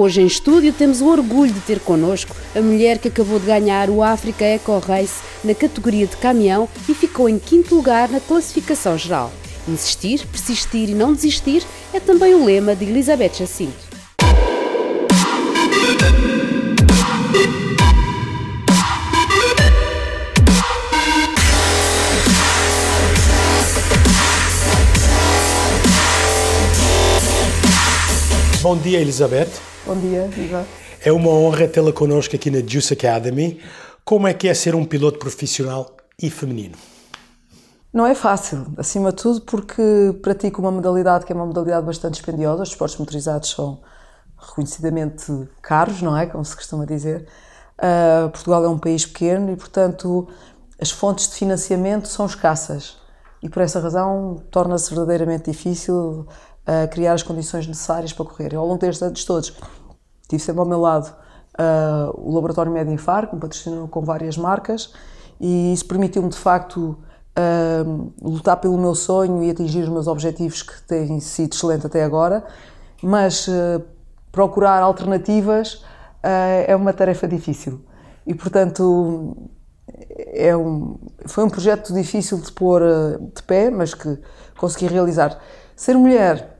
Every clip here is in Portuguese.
Hoje em estúdio temos o orgulho de ter connosco a mulher que acabou de ganhar o Africa Eco Race na categoria de caminhão e ficou em quinto lugar na classificação geral. Insistir, persistir e não desistir é também o lema de Elizabeth Jacinto. Bom dia, Elizabeth. Bom dia, Viva. É uma honra tê-la connosco aqui na Juice Academy. Como é que é ser um piloto profissional e feminino? Não é fácil, acima de tudo porque pratico uma modalidade que é uma modalidade bastante dispendiosa. Os esportes motorizados são reconhecidamente caros, não é? Como se costuma dizer. Uh, Portugal é um país pequeno e, portanto, as fontes de financiamento são escassas. E por essa razão torna-se verdadeiramente difícil a criar as condições necessárias para correr. Eu, ao longo destes anos todos, tive sempre ao meu lado uh, o Laboratório Medinfar, que me patrocinou com várias marcas, e isso permitiu-me, de facto, uh, lutar pelo meu sonho e atingir os meus objetivos, que têm sido excelentes até agora, mas uh, procurar alternativas é uma tarefa difícil. E, portanto, é um, foi um projeto difícil de pôr de pé, mas que consegui realizar. Ser mulher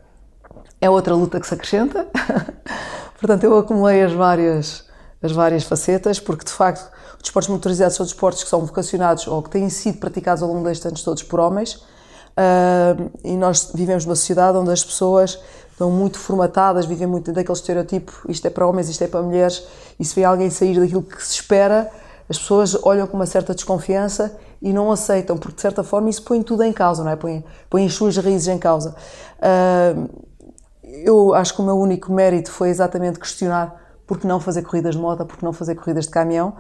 é outra luta que se acrescenta. Portanto, eu acumulei as várias, as várias facetas, porque de facto os desportos motorizados são desportos que são vocacionados ou que têm sido praticados ao longo destes anos todos por homens. Uh, e nós vivemos numa sociedade onde as pessoas estão muito formatadas, vivem muito daquele estereotipo: isto é para homens, isto é para mulheres, e se vê alguém sair daquilo que se espera, as pessoas olham com uma certa desconfiança e não aceitam, porque de certa forma isso põe tudo em causa, não é? Põe, põe as suas raízes em causa. Uh, eu acho que o meu único mérito foi exatamente questionar por que não fazer corridas de moto, por que não fazer corridas de caminhão.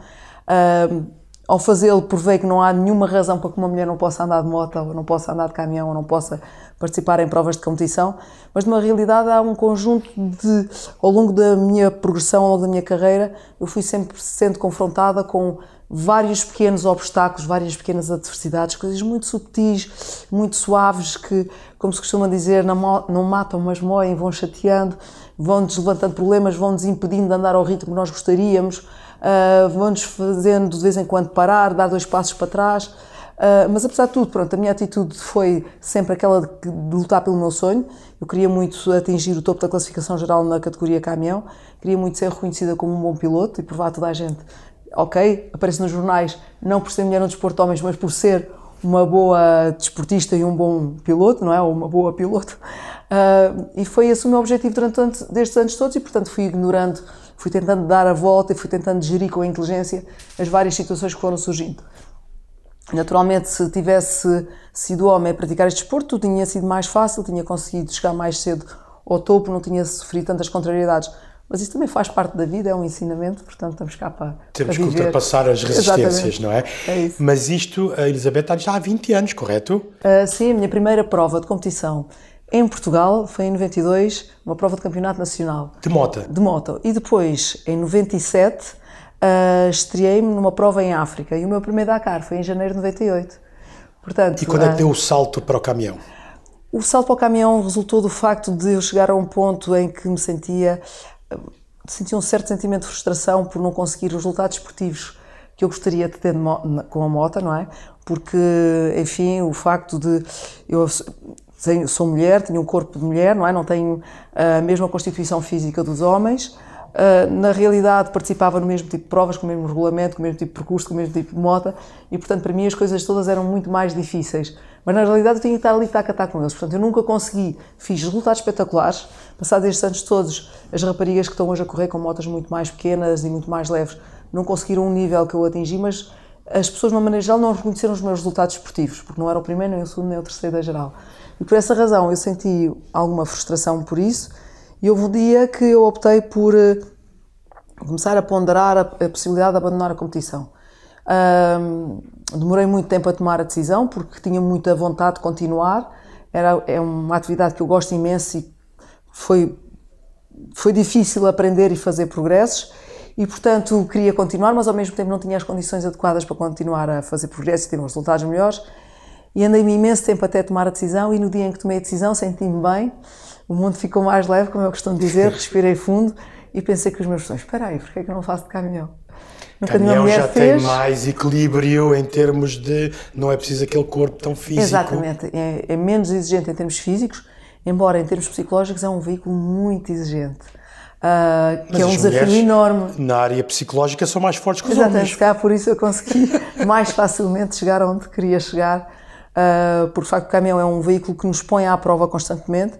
Uh, ao fazê-lo, provei que não há nenhuma razão para que uma mulher não possa andar de moto, ou não possa andar de caminhão, ou não possa participar em provas de competição, mas na realidade há um conjunto de, ao longo da minha progressão, ao longo da minha carreira, eu fui sempre sendo confrontada com vários pequenos obstáculos, várias pequenas adversidades, coisas muito subtis, muito suaves, que, como se costuma dizer, não, matam, mas moem, vão chateando, vão-nos levantando problemas, vão-nos impedindo de andar ao ritmo que nós gostaríamos, uh, vão-nos fazendo de vez em quando parar, dar dois passos para trás. Uh, mas apesar de tudo, pronto, a minha atitude foi sempre aquela de, de, lutar pelo meu sonho. Eu queria muito atingir o topo da classificação geral na categoria caminhão, queria muito ser reconhecida como um bom piloto e provar a toda a gente ok, aparece nos jornais não por ser mulher no desporto de homens, mas por ser uma boa desportista e um bom piloto, não é? Ou uma boa piloto. Uh, e foi esse o meu objetivo durante destes anos todos e, portanto, fui ignorando, fui tentando dar a volta e fui tentando gerir com a inteligência as várias situações que foram surgindo. Naturalmente, se tivesse sido homem a praticar este desporto, tinha sido mais fácil, tinha conseguido chegar mais cedo ao topo, não tinha sofrido tantas contrariedades. Mas isso também faz parte da vida, é um ensinamento, portanto estamos cá para. Temos para que ultrapassar as resistências, Exatamente. não é? É isso. Mas isto, a Elizabeth está já há 20 anos, correto? Uh, sim, a minha primeira prova de competição em Portugal foi em 92, uma prova de campeonato nacional. De moto? De moto. E depois, em 97, uh, estreiei-me numa prova em África. E o meu primeiro Dakar foi em janeiro de 98. Portanto, e quando é que uh, deu o salto para o caminhão? O salto para o caminhão resultou do facto de eu chegar a um ponto em que me sentia sentia um certo sentimento de frustração por não conseguir os resultados esportivos que eu gostaria de ter com a moto, não é? Porque, enfim, o facto de eu sou mulher, tenho um corpo de mulher, não é? Não tenho a mesma constituição física dos homens. Na realidade, participava no mesmo tipo de provas, com o mesmo regulamento, com o mesmo tipo de percurso, com o mesmo tipo de moto, e portanto, para mim, as coisas todas eram muito mais difíceis. Mas na realidade, eu tinha que estar ali tac a tac com eles. Portanto, eu nunca consegui. Fiz resultados espetaculares. Passados estes anos todos, as raparigas que estão hoje a correr com motas muito mais pequenas e muito mais leves não conseguiram um nível que eu atingi, mas as pessoas, de uma maneira geral, não reconheceram os meus resultados esportivos, porque não era o primeiro, nem o segundo, nem o terceiro da geral. E por essa razão eu senti alguma frustração por isso, e houve um dia que eu optei por uh, começar a ponderar a, a, possibilidade de abandonar a competição. Um, demorei muito tempo a tomar a decisão, porque tinha muita vontade de continuar. Era, é uma atividade que eu gosto imenso e foi foi difícil aprender e fazer progressos e, portanto, queria continuar, mas ao mesmo tempo não tinha as condições adequadas para continuar a fazer progressos e ter uns resultados melhores. E andei-me imenso tempo até tomar a decisão e no dia em que tomei a decisão senti-me bem, o mundo ficou mais leve, como eu costumo dizer, respirei fundo e pensei com os meus sonhos, espera aí, porquê é que eu não faço de caminhão? Nunca caminhão já fez. tem mais equilíbrio em termos de, não é preciso aquele corpo tão físico. Exatamente, é, é menos exigente em termos físicos, embora em termos psicológicos é um veículo muito exigente. Uh, que é um desafio enorme. Na área psicológica são mais fortes que os Exatamente, homens. calhar por isso eu consegui mais facilmente chegar onde queria chegar, uh, porque de facto o caminhão é um veículo que nos põe à prova constantemente,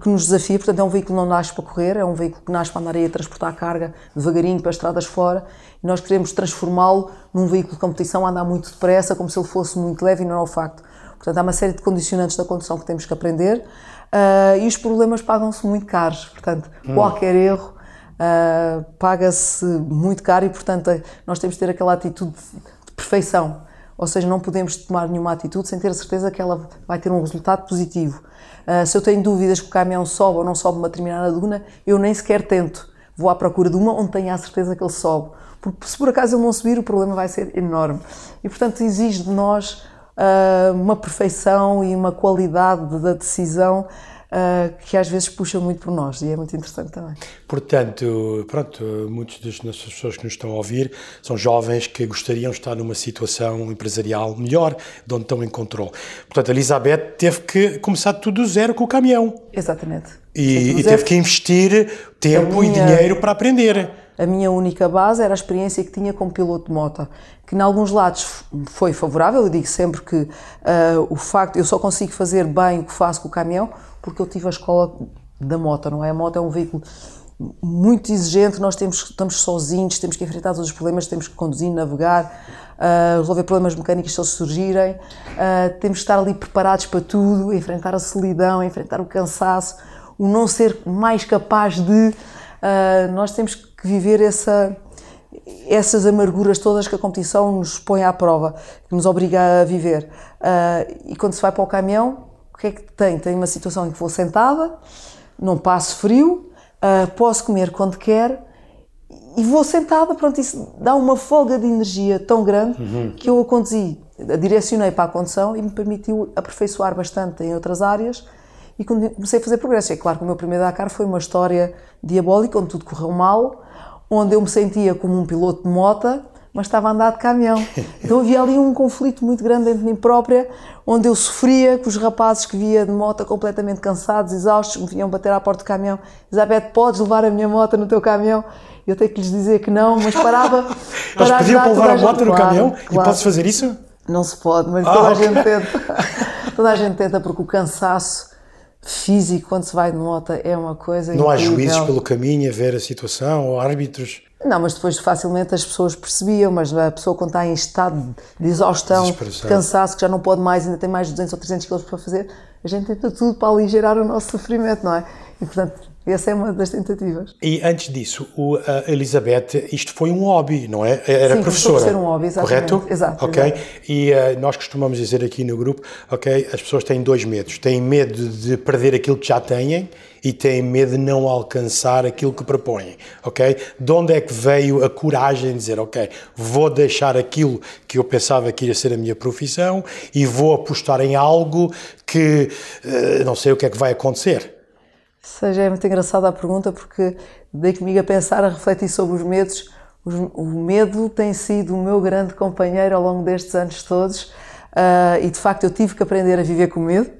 que nos desafia, portanto é um veículo que não nasce para correr, é um veículo que nasce para andar aí a transportar carga devagarinho para estradas fora e nós queremos transformá-lo num veículo de competição a andar muito depressa, como se ele fosse muito leve e não é o facto. Portanto há uma série de condicionantes da condução que temos que aprender uh, e os problemas pagam-se muito caros, portanto, hum. qualquer erro uh, paga-se muito caro e, portanto, nós temos de ter aquela atitude de perfeição, ou seja, não podemos tomar nenhuma atitude sem ter a certeza que ela vai ter um resultado positivo. Uh, se eu tenho dúvidas que o caminhão sobe ou não sobe uma determinada duna, eu nem sequer tento. Vou à procura de uma onde tenha a certeza que ele sobe. Porque se por acaso ele não subir, o problema vai ser enorme. E, portanto, exige de nós uh, uma perfeição e uma qualidade da decisão uh, que às vezes puxa muito por nós e é muito interessante também. Portanto, pronto, muitas das nossas pessoas que nos estão a ouvir são jovens que gostariam de estar numa situação empresarial melhor, de onde estão em controle. Portanto, a Elizabeth teve que começar tudo do zero com o caminhão. Exatamente. E, e teve que investir tempo minha... e dinheiro para aprender. A minha única base era a experiência que tinha como piloto de moto, que em alguns lados foi favorável. Eu digo sempre que uh, o facto, eu só consigo fazer bem o que faço com o caminhão porque eu tive a escola da moto, não é? A moto é um veículo muito exigente, nós temos, estamos sozinhos, temos que enfrentar todos os problemas, temos que conduzir, navegar, uh, resolver problemas mecânicos se eles surgirem, uh, temos que estar ali preparados para tudo, enfrentar a solidão, enfrentar o cansaço, o não ser mais capaz de. Nós temos que viver essa, essas amarguras todas que a competição nos põe à prova, que nos obriga a viver. e quando se vai para o caminhão, o que é que tem? Tem uma situação em que vou sentada, não passo frio, uh, posso comer quando quer e vou sentada, pronto, isso dá uma folga de energia tão grande uhum. que eu a conduzi, a direcionei para a condução e me permitiu aperfeiçoar bastante em outras áreas e comecei a fazer progresso. É claro que o meu primeiro Dakar foi uma história diabólica, onde tudo correu mal, onde eu me sentia como um piloto de mota, mas estava a andar de caminhão. Então havia ali um conflito muito grande dentro de mim própria, onde eu sofria com os rapazes que via de moto completamente cansados, exaustos, me vinham bater à porta do caminhão. Elizabeth, podes levar a minha moto no teu caminhão? Eu tenho que lhes dizer que não, mas parava. Eles pediam para levar a moto no claro, caminhão claro. e podes fazer isso? Não se pode, mas ah, toda a gente tenta. toda a gente tenta porque o cansaço físico quando se vai de moto é uma coisa Não incrível. há juízes pelo caminho a ver a situação ou árbitros? Não, mas depois facilmente as pessoas percebiam, mas a pessoa quando está em estado de exaustão, de cansaço, que já não pode mais, ainda tem mais de 200 ou 300 quilos para fazer, a gente tenta tudo para aligerar o nosso sofrimento, não é? E portanto, essa é uma das tentativas. E antes disso, o, a Elizabeth, isto foi um hobby, não é? Era Sim, professora. Sim, ser um hobby, exatamente. Correto? Exato. Ok. Exato. E uh, nós costumamos dizer aqui no grupo, ok, as pessoas têm dois medos. Têm medo de perder aquilo que já têm e têm medo de não alcançar aquilo que propõem, ok? De onde é que veio a coragem de dizer, ok, vou deixar aquilo que eu pensava que ia ser a minha profissão e vou apostar em algo que uh, não sei o que é que vai acontecer seja, é muito engraçada a pergunta porque dei comigo a pensar, a refletir sobre os medos. O medo tem sido o meu grande companheiro ao longo destes anos todos uh, e de facto eu tive que aprender a viver com medo.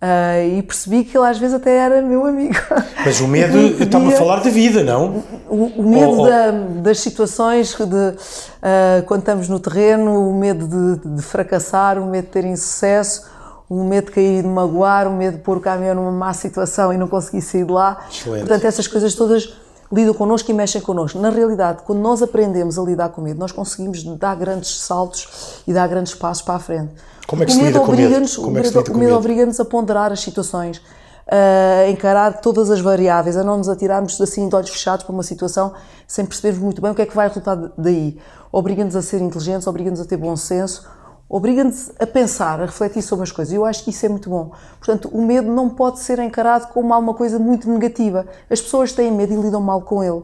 Uh, e percebi que ele às vezes até era meu amigo. Mas o medo, estava a falar de vida, não? O, o medo oh. Da, das situações, de, uh, quando estamos no terreno, o medo de, de fracassar, o medo de ter insucesso, o medo de cair, de magoar, o medo de pôr o caminhão numa má situação e não conseguir sair de lá. Excelente. Portanto, essas coisas todas lidam connosco e mexem connosco. Na realidade, quando nós aprendemos a lidar com o medo, nós conseguimos dar grandes saltos e dar grandes passos para a frente. Como é que se lida com medo? O medo, o medo obriga-nos a ponderar as situações, a encarar todas as variáveis, a não nos atirarmos assim de olhos fechados para uma situação sem percebermos muito bem o que é que vai resultar daí. Obriga-nos a ser inteligentes, obriga-nos a ter bom senso, obriga-nos a pensar, a refletir sobre as coisas. Eu acho que isso é muito bom. Portanto, o medo não pode ser encarado como uma coisa muito negativa. As pessoas têm medo e lidam mal com ele.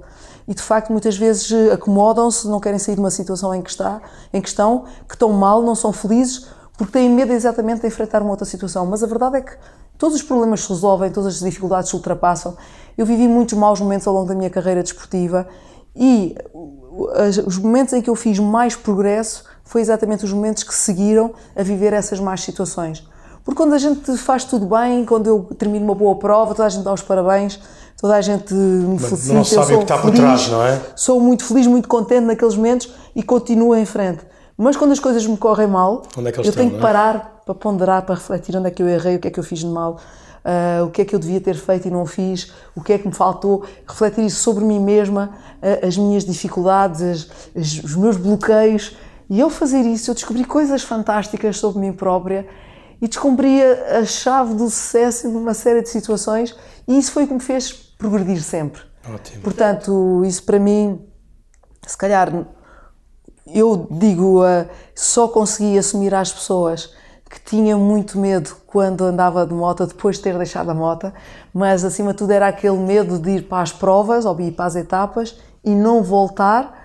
E de facto, muitas vezes eh, acomodam-se, não querem sair de uma situação em que, está, em que estão, que estão mal, não são felizes, porque têm medo exatamente de enfrentar uma outra situação. Mas a verdade é que todos os problemas se resolvem, todas as dificuldades se ultrapassam. Eu vivi muitos maus momentos ao longo da minha carreira desportiva e os momentos em que eu fiz mais progresso foi exatamente os momentos que seguiram a viver essas más situações. Porque quando a gente faz tudo bem, quando eu termino uma boa prova, toda a gente dá os parabéns, toda a gente me felicita. Não sabe o que está feliz, por trás, não é? Sou muito feliz, muito contente naqueles momentos e continuo em frente. Mas quando as coisas me correm mal, é eu estão, tenho que é? parar para ponderar, para refletir onde é que eu errei, o que é que eu fiz de mal, uh, o que é que eu devia ter feito e não fiz, o que é que me faltou, refletir isso sobre mim mesma, uh, as minhas dificuldades, as, as, os meus bloqueios. E ao fazer isso, eu descobri coisas fantásticas sobre mim própria e descobri a chave do sucesso numa série de situações e isso foi o que me fez progredir sempre. Ótimo. Portanto, isso para mim, se calhar, eu digo, uh, só consegui assumir às pessoas que tinha muito medo quando andava de moto, depois de ter deixado a moto, mas acima de tudo era aquele medo de ir para as provas ou ir para as etapas e não voltar,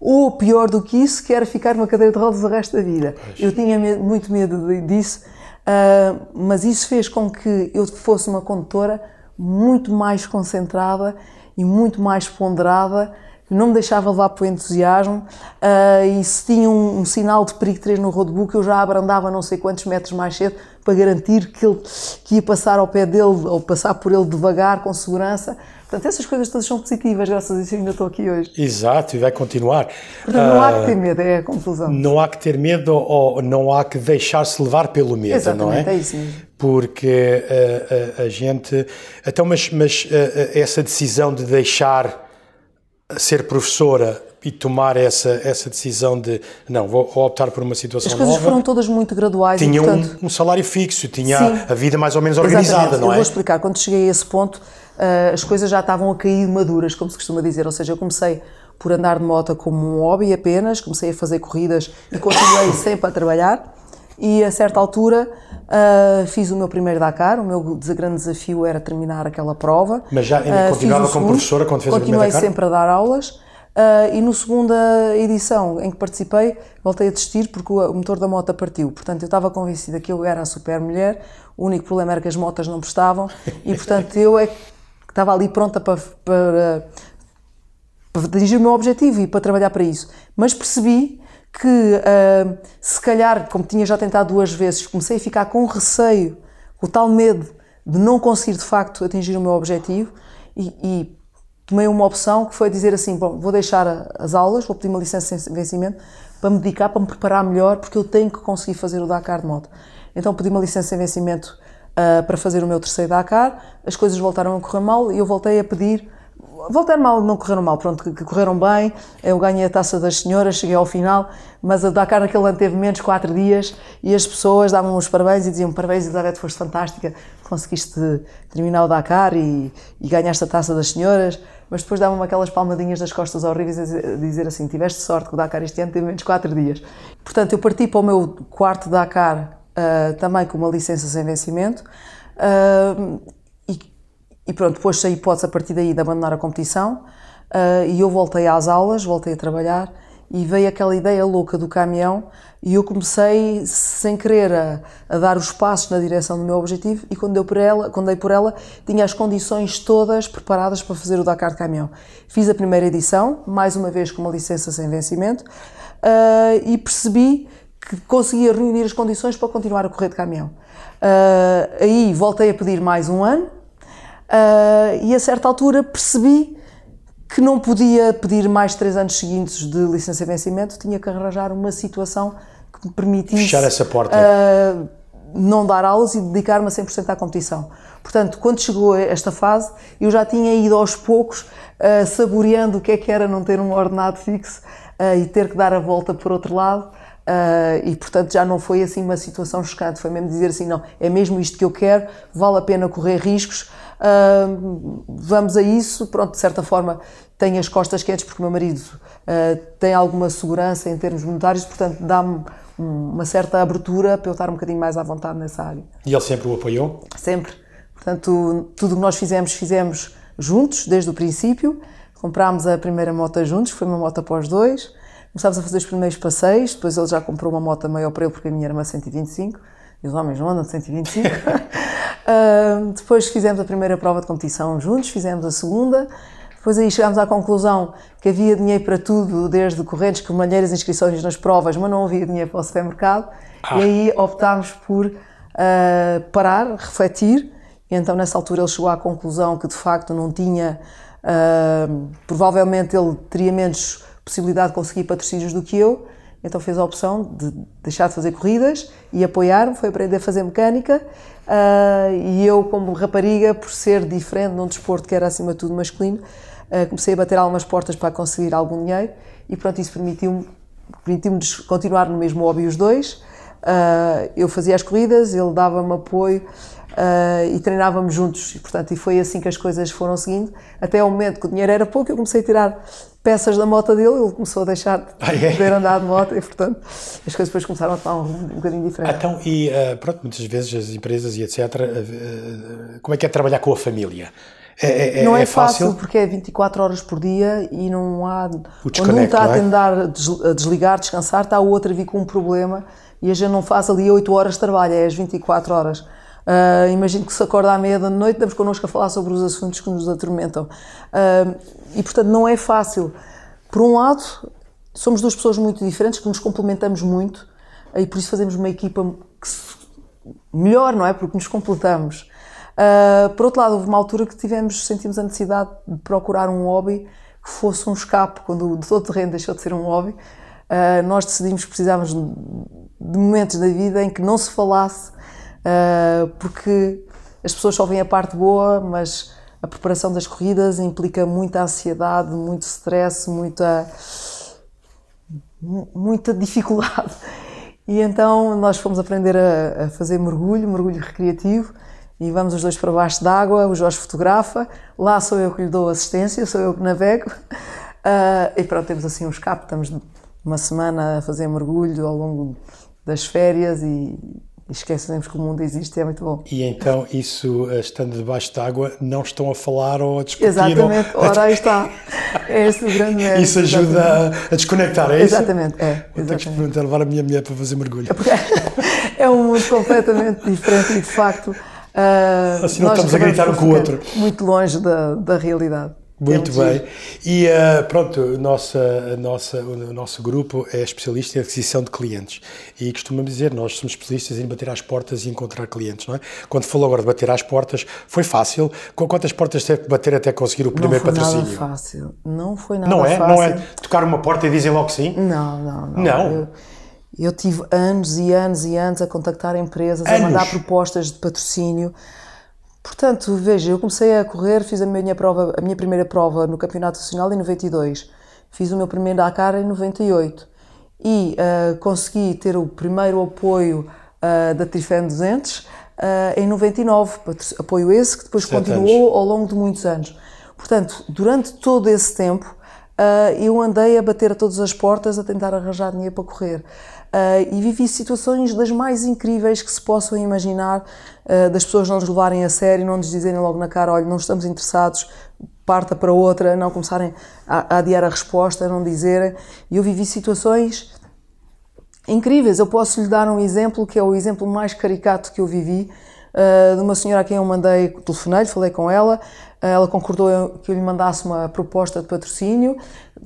ou pior do que isso, que era ficar numa cadeira de rodas o resto da vida. Pois. Eu tinha medo, muito medo disso Uh, mas isso fez com que eu fosse uma condutora muito mais concentrada e muito mais ponderada, não me deixava levar para o entusiasmo uh, e se tinha um, um, sinal de perigo 3 no roadbook eu já abrandava não sei quantos metros mais cedo para garantir que ele que ia passar ao pé dele ou passar por ele devagar, com segurança. Portanto, essas coisas todas são positivas, graças a isso ainda estou aqui hoje. Exato, e vai continuar. Portanto, não há que ter ah, medo, é a conclusão. Não há que ter medo ou não há que deixar-se levar pelo medo, Exatamente, não é? é isso mesmo. Porque a, a, a gente. Então, mas, mas essa decisão de deixar ser professora e tomar essa, essa decisão de não, vou, optar por uma situação nova. As coisas nova, foram todas muito graduais. Tinha e, portanto, um, um, salário fixo, tinha sim, a vida mais ou menos organizada, não é? Eu vou explicar. Quando cheguei a esse ponto, uh, as coisas já estavam a cair maduras, como se costuma dizer. Ou seja, eu comecei por andar de moto como um hobby apenas, comecei a fazer corridas e continuei sempre a trabalhar. E a certa altura uh, fiz o meu primeiro Dakar. O meu grande desafio era terminar aquela prova. Mas já uh, continuava como professora quando fez o primeiro Dakar? Continuei sempre a dar aulas. Uh, e no segunda edição em que participei, voltei a desistir porque o motor da moto partiu. Portanto, eu estava convencida que eu era a super mulher, o único problema era que as motas não prestavam e, portanto, eu é que estava ali pronta para, para, para atingir o meu objetivo e para trabalhar para isso. Mas percebi que, uh, se calhar, como tinha já tentado duas vezes, comecei a ficar com receio, com o tal medo de não conseguir de facto atingir o meu objetivo e, e tomei uma opção que foi dizer assim: bom, vou deixar as aulas, vou pedir uma licença sem vencimento para me dedicar, para me preparar melhor, porque eu tenho que conseguir fazer o Dakar de moto. Então pedi uma licença sem vencimento uh, para fazer o meu terceiro Dakar, as coisas voltaram a correr mal e eu voltei a pedir. Voltaram mal, não correram mal, pronto, que, que correram bem. Eu ganhei a taça das senhoras, cheguei ao final, mas a Dakar naquele ano teve menos 4 dias e as pessoas davam os parabéns e diziam: Parabéns, Elizabeth, foste fantástica, conseguiste terminar o Dakar e, e ganhaste a taça das senhoras mas depois davam-me aquelas palmadinhas das costas horríveis a dizer assim: tiveste sorte que o Dakar este ano teve menos 4 dias. Portanto, eu parti para o meu quarto Dakar uh, também com uma licença sem vencimento uh, e, e, pronto, depois saí hipótese a partir daí de abandonar a competição uh, e eu voltei às aulas, voltei a trabalhar e veio aquela ideia louca do caminhão e eu comecei sem querer a, a, dar os passos na direção do meu objetivo e quando, deu por ela, quando dei por ela tinha as condições todas preparadas para fazer o Dakar de caminhão. Fiz a primeira edição, mais uma vez com uma licença sem vencimento uh, e percebi que conseguia reunir as condições para continuar a correr de caminhão. Uh, aí voltei a pedir mais um ano uh, e a certa altura percebi que não podia pedir mais três anos seguintes de licença de vencimento, tinha que arranjar uma situação que me permitisse fechar essa porta. Uh, não dar aulas e dedicar-me a 100% à competição. Portanto, quando chegou esta fase, eu já tinha ido aos poucos uh, saboreando o que é que era não ter um ordenado fixo uh, e ter que dar a volta por outro lado. Uh, e portanto já não foi assim uma situação chocante, foi mesmo dizer assim: não, é mesmo isto que eu quero, vale a pena correr riscos, Uh, vamos a isso, pronto, de certa forma tenho as costas quentes porque o meu marido uh, tem alguma segurança em termos monetários, portanto dá-me uma certa abertura para eu estar um bocadinho mais à vontade nessa área. E ele sempre o apoiou? Sempre. Portanto, tudo o que nós fizemos, fizemos juntos, desde o princípio. Comprámos a primeira moto juntos, foi uma moto após dois. Começámos a fazer os primeiros passeios, depois ele já comprou uma moto maior para ele, porque a minha era uma 125, e os homens não andam de 125. uh, depois fizemos a primeira prova de competição juntos, fizemos a segunda, depois aí chegámos à conclusão que havia dinheiro para tudo, desde correntes, camalheiras, inscrições nas provas, mas não havia dinheiro para o supermercado. Ah. E aí optámos por uh, parar, refletir. E então, nessa altura, ele chegou à conclusão que de facto não tinha. Uh, provavelmente ele teria menos possibilidade de conseguir patrocínios do que eu. Então fez a opção de deixar de fazer corridas e apoiar-me, foi aprender a fazer mecânica. Uh, e eu, como rapariga, por ser diferente num desporto que era acima de tudo masculino, uh, comecei a bater algumas portas para conseguir algum dinheiro e pronto, isso permitiu-me permitiu continuar no mesmo hobby os dois. Uh, eu fazia as corridas, ele dava-me apoio uh, e treinávamos juntos. E, portanto, e foi assim que as coisas foram seguindo, até ao momento que o dinheiro era pouco, eu comecei a tirar peças da moto dele, ele começou a deixar de ah, é? poder andar de moto e, portanto, as coisas depois começaram a tomar um um bocadinho diferente. Então, e uh, pronto, muitas vezes as empresas e etc., como é que é trabalhar com a família? É, é, não é, é fácil, fácil, porque é 24 horas por dia e não há. O quando um está a é? tentar a desligar, descansar, está o outro a vir com um problema e a gente não faz ali 8 horas de trabalho, é as 24 horas. Uh, imagino que se acorda à meia da noite, estamos connosco a falar sobre os assuntos que nos atormentam. Uh, e portanto não é fácil. Por um lado, somos duas pessoas muito diferentes que nos complementamos muito e por isso fazemos uma equipa melhor, não é? Porque nos completamos. Uh, por outro lado, houve uma altura que tivemos, sentimos a necessidade de procurar um hobby que fosse um escape, quando o todo terreno deixou de ser um hobby. Uh, nós decidimos que precisávamos de momentos da vida em que não se falasse, uh, porque as pessoas só veem a parte boa, mas a preparação das corridas implica muita ansiedade, muito stress, muita, muita dificuldade. E então nós fomos aprender a, a fazer mergulho, mergulho recreativo, e vamos os dois para baixo d'água, o Jorge fotografa, lá sou eu que lhe dou assistência, sou eu que navego, uh, e pronto, temos assim um escape, estamos uma semana a fazer mergulho ao longo das férias e, e esquecemos que o mundo existe e é muito bom. E então, isso, eh, estando debaixo d'água, não estão a falar ou a discutir? Exatamente, ou... ora aí está. É esse o grande mérito. Isso ajuda a, a, desconectar, é isso? Exatamente, é. Vou ter que experimentar levar a minha mulher para fazer mergulho. É, é um mundo completamente diferente e, de facto, Uh, assim não estamos a gritar um com o outro. Muito longe da, da realidade. Muito bem. E uh, pronto, nossa, nossa, o nosso grupo é especialista em aquisição de clientes. E costumamos dizer, nós somos especialistas em bater às portas e encontrar clientes, não é? Quando falou agora de bater às portas, foi fácil? Com quantas portas teve que bater até conseguir o primeiro não foi patrocínio? Nada fácil. Não foi nada não é? fácil. Não é tocar uma porta e dizem logo sim? Não, não, não. Não? Eu, eu tive anos e anos e anos a contactar empresas, anos. a mandar propostas de patrocínio. Portanto, veja, eu comecei a correr, fiz a minha, prova, a minha primeira prova no Campeonato Nacional em 92, fiz o meu primeiro Dakar em 98 e uh, consegui ter o primeiro apoio uh, da Trifen 200 uh, em 99, apoio esse que depois Sete continuou anos. ao longo de muitos anos. Portanto, durante todo esse tempo, eu andei a bater a todas as portas a tentar arranjar dinheiro para correr. Uh, e vivi situações das mais incríveis que se possam imaginar, uh, das pessoas não nos levarem a sério, não nos dizerem logo na cara, olha, não estamos interessados, parta para outra, não começarem a, a adiar a resposta, não dizerem. E eu vivi situações incríveis. Eu posso lhe dar um exemplo que é o exemplo mais caricato que eu vivi, uh, de uma senhora a quem eu mandei, telefonei, falei com ela, ela concordou que eu lhe mandasse uma proposta de patrocínio,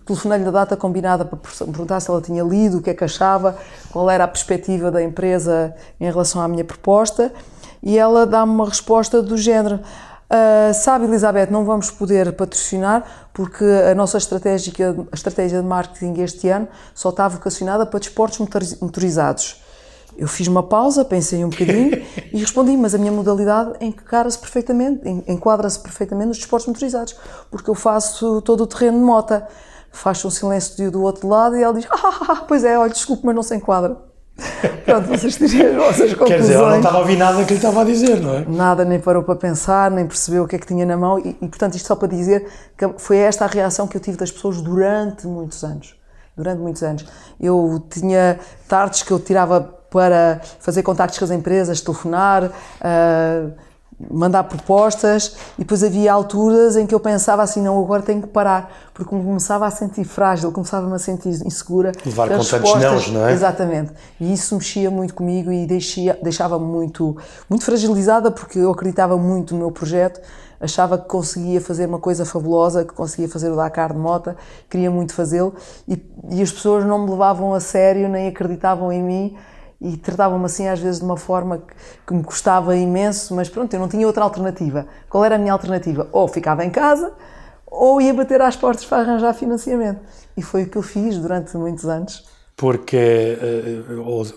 telefonei-lhe da data combinada para perguntar se ela tinha lido, o que é que achava, qual era a perspectiva da empresa em relação à minha proposta, e ela dá-me uma resposta do género. Uh, sabe, Elizabeth, não vamos poder patrocinar porque a nossa estratégia, a estratégia de marketing este ano só está vocacionada para desportos motorizados. Eu fiz uma pausa, pensei um bocadinho e respondi, mas a minha modalidade encara-se perfeitamente, enquadra-se perfeitamente nos desportos motorizados, porque eu faço todo o terreno de mota. Faz um silêncio do outro lado e ela diz, ah, pois é, olha, desculpe, mas não se enquadra. Pronto, vocês tirem as vossas conclusões. Quer dizer, ela não estava a ouvir nada que lhe estava a dizer, não é? Nada, nem parou para pensar, nem percebeu o que é que tinha na mão e, e portanto, isto só para dizer que foi esta a reação que eu tive das pessoas durante muitos anos. Durante muitos anos. Eu tinha tardes que eu tirava para fazer contactos com as empresas, telefonar, uh, mandar propostas e depois havia alturas em que eu pensava assim, não, agora tenho que parar, porque me começava a sentir frágil, começava-me a sentir insegura. Levar com tantos nãos, não é? Exatamente. E isso mexia muito comigo e deixava-me muito, muito fragilizada porque eu acreditava muito no meu projeto, achava que conseguia fazer uma coisa fabulosa, que conseguia fazer o Dakar de Mota, queria muito fazê-lo e, e as pessoas não me levavam a sério nem acreditavam em mim e tratavam-me assim às vezes de uma forma que, que, me custava imenso, mas pronto, eu não tinha outra alternativa. Qual era a minha alternativa? Ou ficava em casa ou ia bater às portas para arranjar financiamento. E foi o que eu fiz durante muitos anos porque, eh,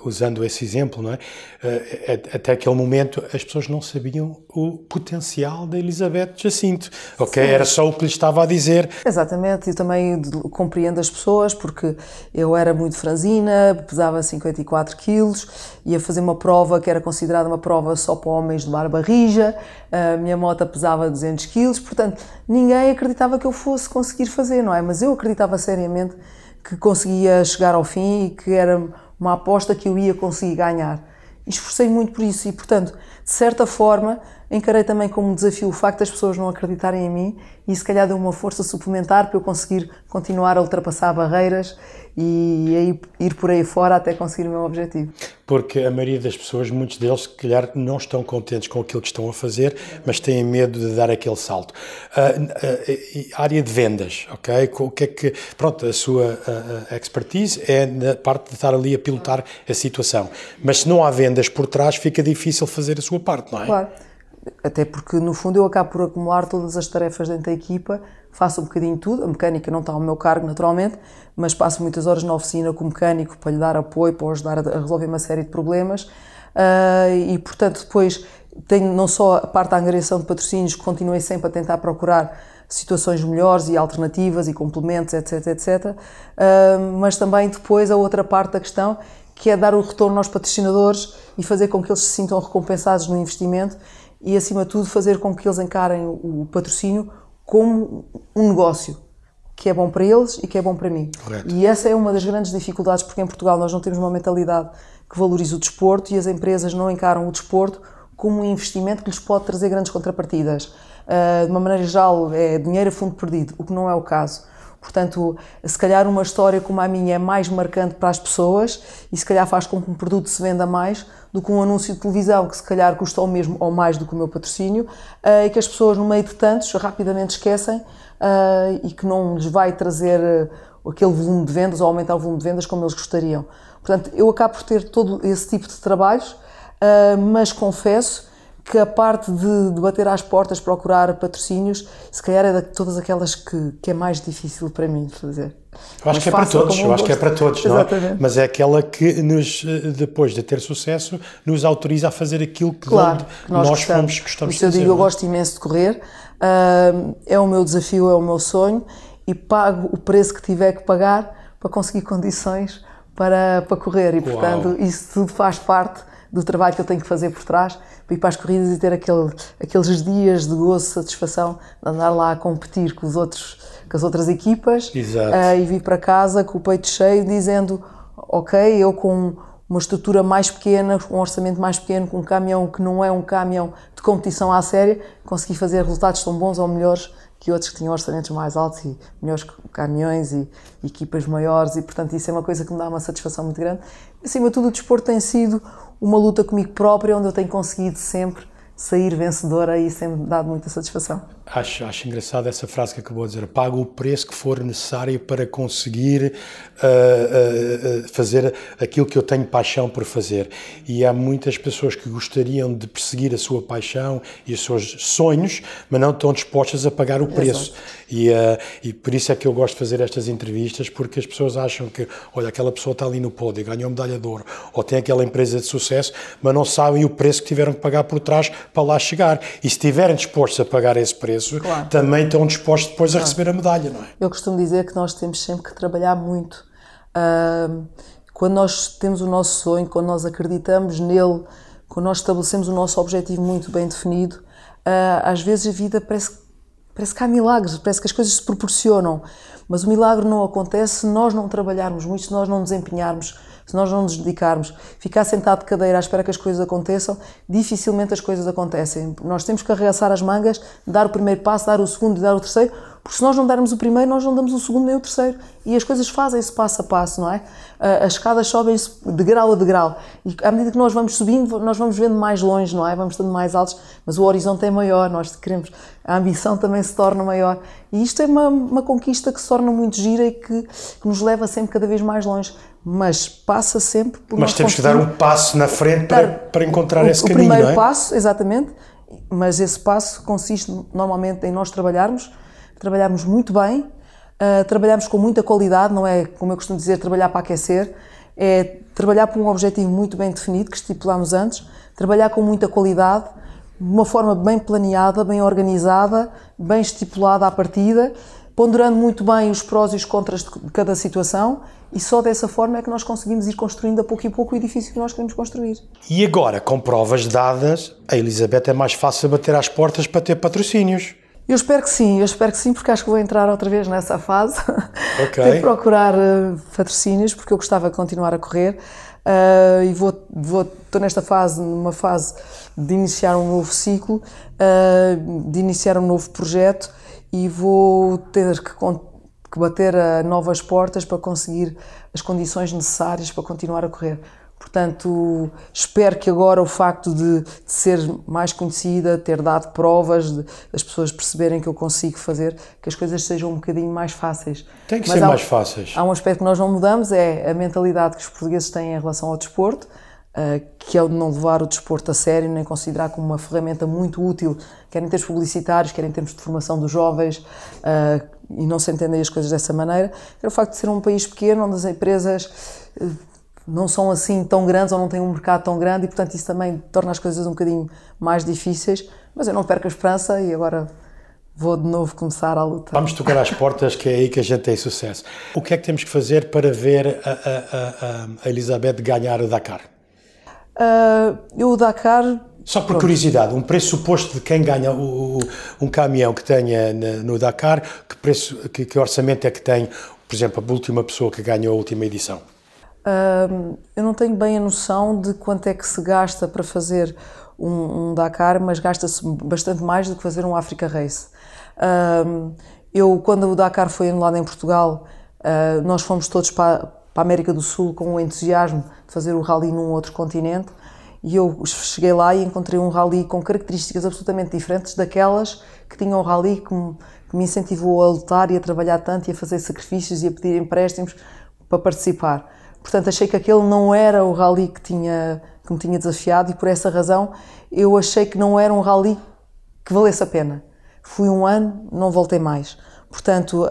usando esse exemplo, não é? Eh, até aquele momento as pessoas não sabiam o potencial da Elizabeth Jacinto, ok? Sim. Era só o que lhe estava a dizer. Exatamente, e também compreendo as pessoas, porque eu era muito franzina, pesava 54 quilos, ia fazer uma prova que era considerada uma prova só para homens de barba rija, a minha moto pesava 200 quilos, portanto, ninguém acreditava que eu fosse conseguir fazer, não é? Mas eu acreditava seriamente que conseguia chegar ao fim e que era uma aposta que eu ia conseguir ganhar. Esforcei muito por isso e, portanto, de certa forma, encarei também como um desafio o facto das pessoas não acreditarem em mim e se calhar deu uma força suplementar para eu conseguir continuar a ultrapassar barreiras e ir por aí fora até conseguir o meu objetivo. Porque a maioria das pessoas, muitos deles, se calhar não estão contentes com aquilo que estão a fazer, mas têm medo de dar aquele salto. A, área de vendas, ok? O que é que, pronto, a sua expertise é na parte de estar ali a pilotar a situação. Mas se não há vendas por trás, fica difícil fazer a sua parte, não é? Claro. Até porque, no fundo, eu acabo por acumular todas as tarefas dentro da equipa, faço um bocadinho tudo. A mecânica não está ao meu cargo, naturalmente, mas passo muitas horas na oficina com o mecânico para lhe dar apoio, para ajudar a resolver uma série de problemas. Uh, e, portanto, depois tenho não só a parte da angariação de patrocínios, que continuei sempre a tentar procurar situações melhores e alternativas e complementos, etc, etc. Uh, mas também depois a outra parte da questão, que é dar o retorno aos patrocinadores e fazer com que eles se sintam recompensados no investimento e, acima de tudo, fazer com que eles encarem o patrocínio como um negócio que é bom para eles e que é bom para mim. Correto. E essa é uma das grandes dificuldades, porque em Portugal nós não temos uma mentalidade que valorize o desporto e as empresas não encaram o desporto como um investimento que lhes pode trazer grandes contrapartidas. Uh, de uma maneira geral, é dinheiro a fundo perdido, o que não é o caso. Portanto, se calhar uma história como a minha é mais marcante para as pessoas e se calhar faz com que um produto se venda mais do que um anúncio de televisão que se calhar custa o mesmo ou mais do que o meu patrocínio eh, e que as pessoas no meio de tantos rapidamente esquecem eh, e que não lhes vai trazer eh, aquele volume de vendas ou aumentar o volume de vendas como eles gostariam. Portanto, eu acabo por ter todo esse tipo de trabalhos, mas confesso que a parte de, de, bater às portas, procurar patrocínios, se calhar é de todas aquelas que, que é mais difícil para mim fazer. Eu acho que é para todos, eu acho que é para todos, não é? Mas é aquela que nos, depois de ter sucesso, nos autoriza a fazer aquilo que, claro, que nós, nós fomos gostamos de fazer. Eu digo, eu é? gosto imenso de correr, uh, é o meu desafio, é o meu sonho e pago o preço que tiver que pagar para conseguir condições para, para correr e, portanto, Uau. isso tudo faz parte do trabalho que eu tenho que fazer por trás para ir para as corridas e ter aquele, aqueles dias de gozo, satisfação de andar lá a competir com os outros com as outras equipas uh, e vir para casa com o peito cheio dizendo ok, eu com uma estrutura mais pequena, com um orçamento mais pequeno, com um caminhão que não é um caminhão de competição à séria, consegui fazer resultados tão bons ou melhores que outros que tinham orçamentos mais altos e melhores caminhões e equipas maiores e portanto isso é uma coisa que me dá uma satisfação muito grande. Acima de tudo o desporto tem sido uma luta comigo própria onde eu tenho conseguido sempre sair vencedora e sempre me dado muita satisfação. Acho, acho engraçada essa frase que acabou de dizer. Pago o preço que for necessário para conseguir uh, uh, fazer aquilo que eu tenho paixão por fazer. E há muitas pessoas que gostariam de perseguir a sua paixão e os seus sonhos, mas não estão dispostas a pagar o preço. E, uh, e por isso é que eu gosto de fazer estas entrevistas, porque as pessoas acham que, olha, aquela pessoa está ali no pódio, ganhou medalha de ouro, ou tem aquela empresa de sucesso, mas não sabem o preço que tiveram que pagar por trás para lá chegar. E se estiverem dispostos a pagar esse preço, claro. também estão dispostos depois claro. a receber a medalha, não é? Eu costumo dizer que nós temos sempre que trabalhar muito. Uh, quando nós temos o nosso sonho, quando nós acreditamos nele, quando nós estabelecemos o nosso objetivo muito bem definido, uh, às vezes a vida parece, parece que há milagres, parece que as coisas se proporcionam. Mas o milagre não acontece se nós não trabalharmos muito, se nós não nos empenharmos se nós não nos dedicarmos, ficar sentado de cadeira à espera que as coisas aconteçam, dificilmente as coisas acontecem. Nós temos que arregaçar as mangas, dar o primeiro passo, dar o segundo e dar o terceiro, porque se nós não dermos o primeiro, nós não damos o segundo nem o terceiro. E as coisas fazem-se passo a passo, não é? As escadas sobem-se de grau a degrau. E à medida que nós vamos subindo, nós vamos vendo mais longe, não é? Vamos estando mais altos, mas o horizonte é maior, nós queremos. A ambição também se torna maior. E isto é uma, uma conquista que se torna muito gira e que, que nos leva sempre cada vez mais longe mas passa sempre por Mas temos que dar um passo na frente para, para encontrar o, esse o caminho, não é? O primeiro passo, exatamente, mas esse passo consiste normalmente em nós trabalharmos trabalhamos muito bem, uh, trabalhamos com muita qualidade, não é, como eu costumo dizer, trabalhar para aquecer, é trabalhar por um objetivo muito bem definido, que estipulámos antes, trabalhar com muita qualidade, de uma forma bem planeada, bem organizada, bem estipulada à partida, ponderando muito bem os prós e os contras de cada situação e só dessa forma é que nós conseguimos ir construindo a pouco e pouco o edifício que nós queremos construir. E agora, com provas dadas, a Elizabeth é mais fácil bater às portas para ter patrocínios. Eu espero que sim, eu espero que sim, porque acho que vou entrar outra vez nessa fase okay. de procurar uh, patrocínios, porque eu gostava de continuar a correr uh, e vou, vou, estou nesta fase, numa fase de iniciar um novo ciclo, uh, de iniciar um novo projeto e vou ter que, que bater a novas portas para conseguir as condições necessárias para continuar a correr. Portanto, espero que agora o facto de, de ser mais conhecida, ter dado provas, de, das pessoas perceberem que eu consigo fazer, que as coisas sejam um bocadinho mais fáceis. Tem que Mas ser mais fáceis. Há um aspecto que nós não mudamos, é a mentalidade que os portugueses têm em relação ao desporto, que é o de não levar o desporto a sério, nem considerar como uma ferramenta muito útil, quer em termos publicitários, quer em termos de formação dos jovens, uh, e não se entendem as coisas dessa maneira. É o facto de ser um país pequeno, onde as empresas uh, não são assim tão grandes ou não têm um mercado tão grande e, portanto, isso também torna as coisas um bocadinho mais difíceis. Mas eu não perco a esperança e agora vou de novo começar a luta. Vamos tocar às portas, que é aí que a gente tem sucesso. O que é que temos que fazer para ver a, a, a, a Elizabeth ganhar o Dakar? Uh, eu, o Dakar. Só por Pronto. curiosidade, um preço suposto de quem ganha o, um caminhão que tenha no Dakar, que, preço, que, que orçamento é que tem, por exemplo, a última pessoa que ganhou a última edição? eu não tenho bem a noção de quanto é que se gasta para fazer um, um Dakar, mas gasta-se bastante mais do que fazer um Africa Race. eu, quando o Dakar foi anulado em Portugal, uh, nós fomos todos para, para a América do Sul com o entusiasmo de fazer o rally num outro continente e eu cheguei lá e encontrei um rally com características absolutamente diferentes daquelas que tinham um rally que me, que me incentivou a lutar e a trabalhar tanto e a fazer sacrifícios e a pedir empréstimos para participar. Portanto, achei que aquele não era o rally que, tinha, que me tinha desafiado e por essa razão eu achei que não era um rally que valesse a pena. Fui um ano, não voltei mais. Portanto,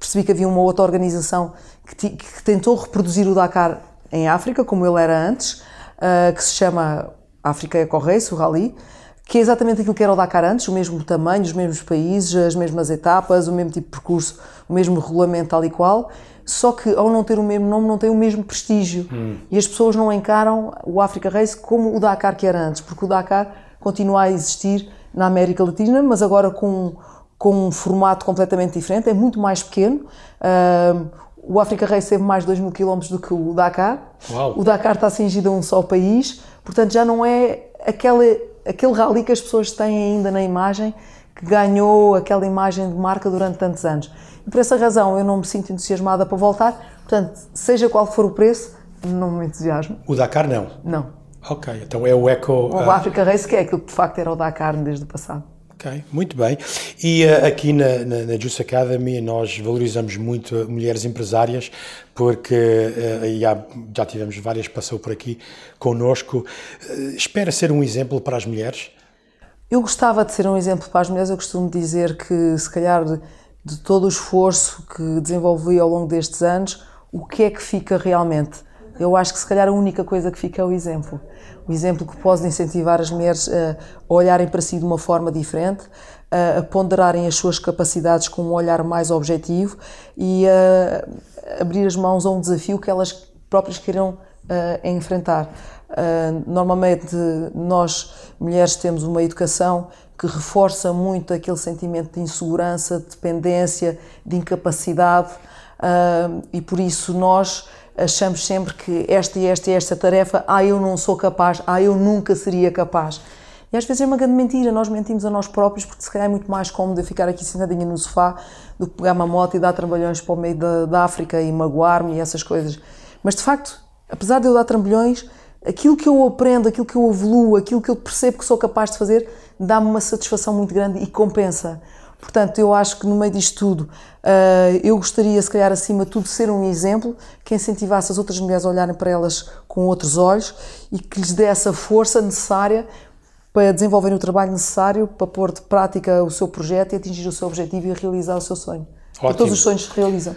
percebi que havia uma outra organização que, que tentou reproduzir o Dakar em África, como ele era antes, uh, que se chama África Eco Race, o Rally, que é exatamente aquilo que era o Dakar antes, o mesmo tamanho, os mesmos países, as mesmas etapas, o mesmo tipo de percurso, o mesmo regulamento tal e qual, só que ao não ter o mesmo nome não tem o mesmo prestígio hum. e as pessoas não encaram o Africa Race como o Dakar que era antes, porque o Dakar continua a existir na América Latina, mas agora com, com um formato completamente diferente, é muito mais pequeno. Uh, o Africa Race teve mais de 2 mil quilómetros do que o Dakar. Uau. O Dakar está cingido a um só país, portanto já não é aquele, aquele rally que as pessoas têm ainda na imagem, que ganhou aquela imagem de marca durante tantos anos. E por essa razão eu não me sinto entusiasmada para voltar, portanto, seja qual for o preço, não me entusiasmo. O Dakar não? Não. Ok, então é o Eco... O uh... Africa Race que é aquilo que de facto era o Dakar desde o passado. Ok, muito bem. E uh, aqui na, na, na Juice Academy nós valorizamos muito mulheres empresárias porque uh, já, já tivemos várias que passou por aqui connosco. Uh, espera ser um exemplo para as mulheres? Eu gostava de ser um exemplo para as mulheres. Eu costumo dizer que se calhar de todo o esforço que desenvolvi ao longo destes anos, o que é que fica realmente? Eu acho que se calhar a única coisa que fica é o exemplo. O exemplo que pode incentivar as mulheres a olharem para si de uma forma diferente, a ponderarem as suas capacidades com um olhar mais objetivo e a abrir as mãos a um desafio que elas próprias queiram enfrentar. Normalmente, nós mulheres temos uma educação que reforça muito aquele sentimento de insegurança, de dependência, de incapacidade, e por isso nós achamos sempre que esta e esta e esta tarefa, ah, eu não sou capaz, ah, eu nunca seria capaz. E às vezes é uma grande mentira, nós mentimos a nós próprios porque se calhar é muito mais cómodo eu ficar aqui sentadinha no sofá do que pegar uma moto e dar trabalhões para o meio da, da África e magoar-me e essas coisas. Mas de facto, apesar de eu dar trambolhões, aquilo que eu aprendo, aquilo que eu evoluo, aquilo que eu percebo que sou capaz de fazer, dá-me uma satisfação muito grande e compensa. Portanto, eu acho que no meio disto tudo, uh, eu gostaria, se calhar, acima de tudo, ser um exemplo que incentivasse as outras mulheres a olharem para elas com outros olhos e que lhes desse a força necessária para desenvolverem o trabalho necessário para pôr de prática o seu projeto e atingir o seu objetivo e realizar o seu sonho. Ótimo. todos os sonhos se realizam.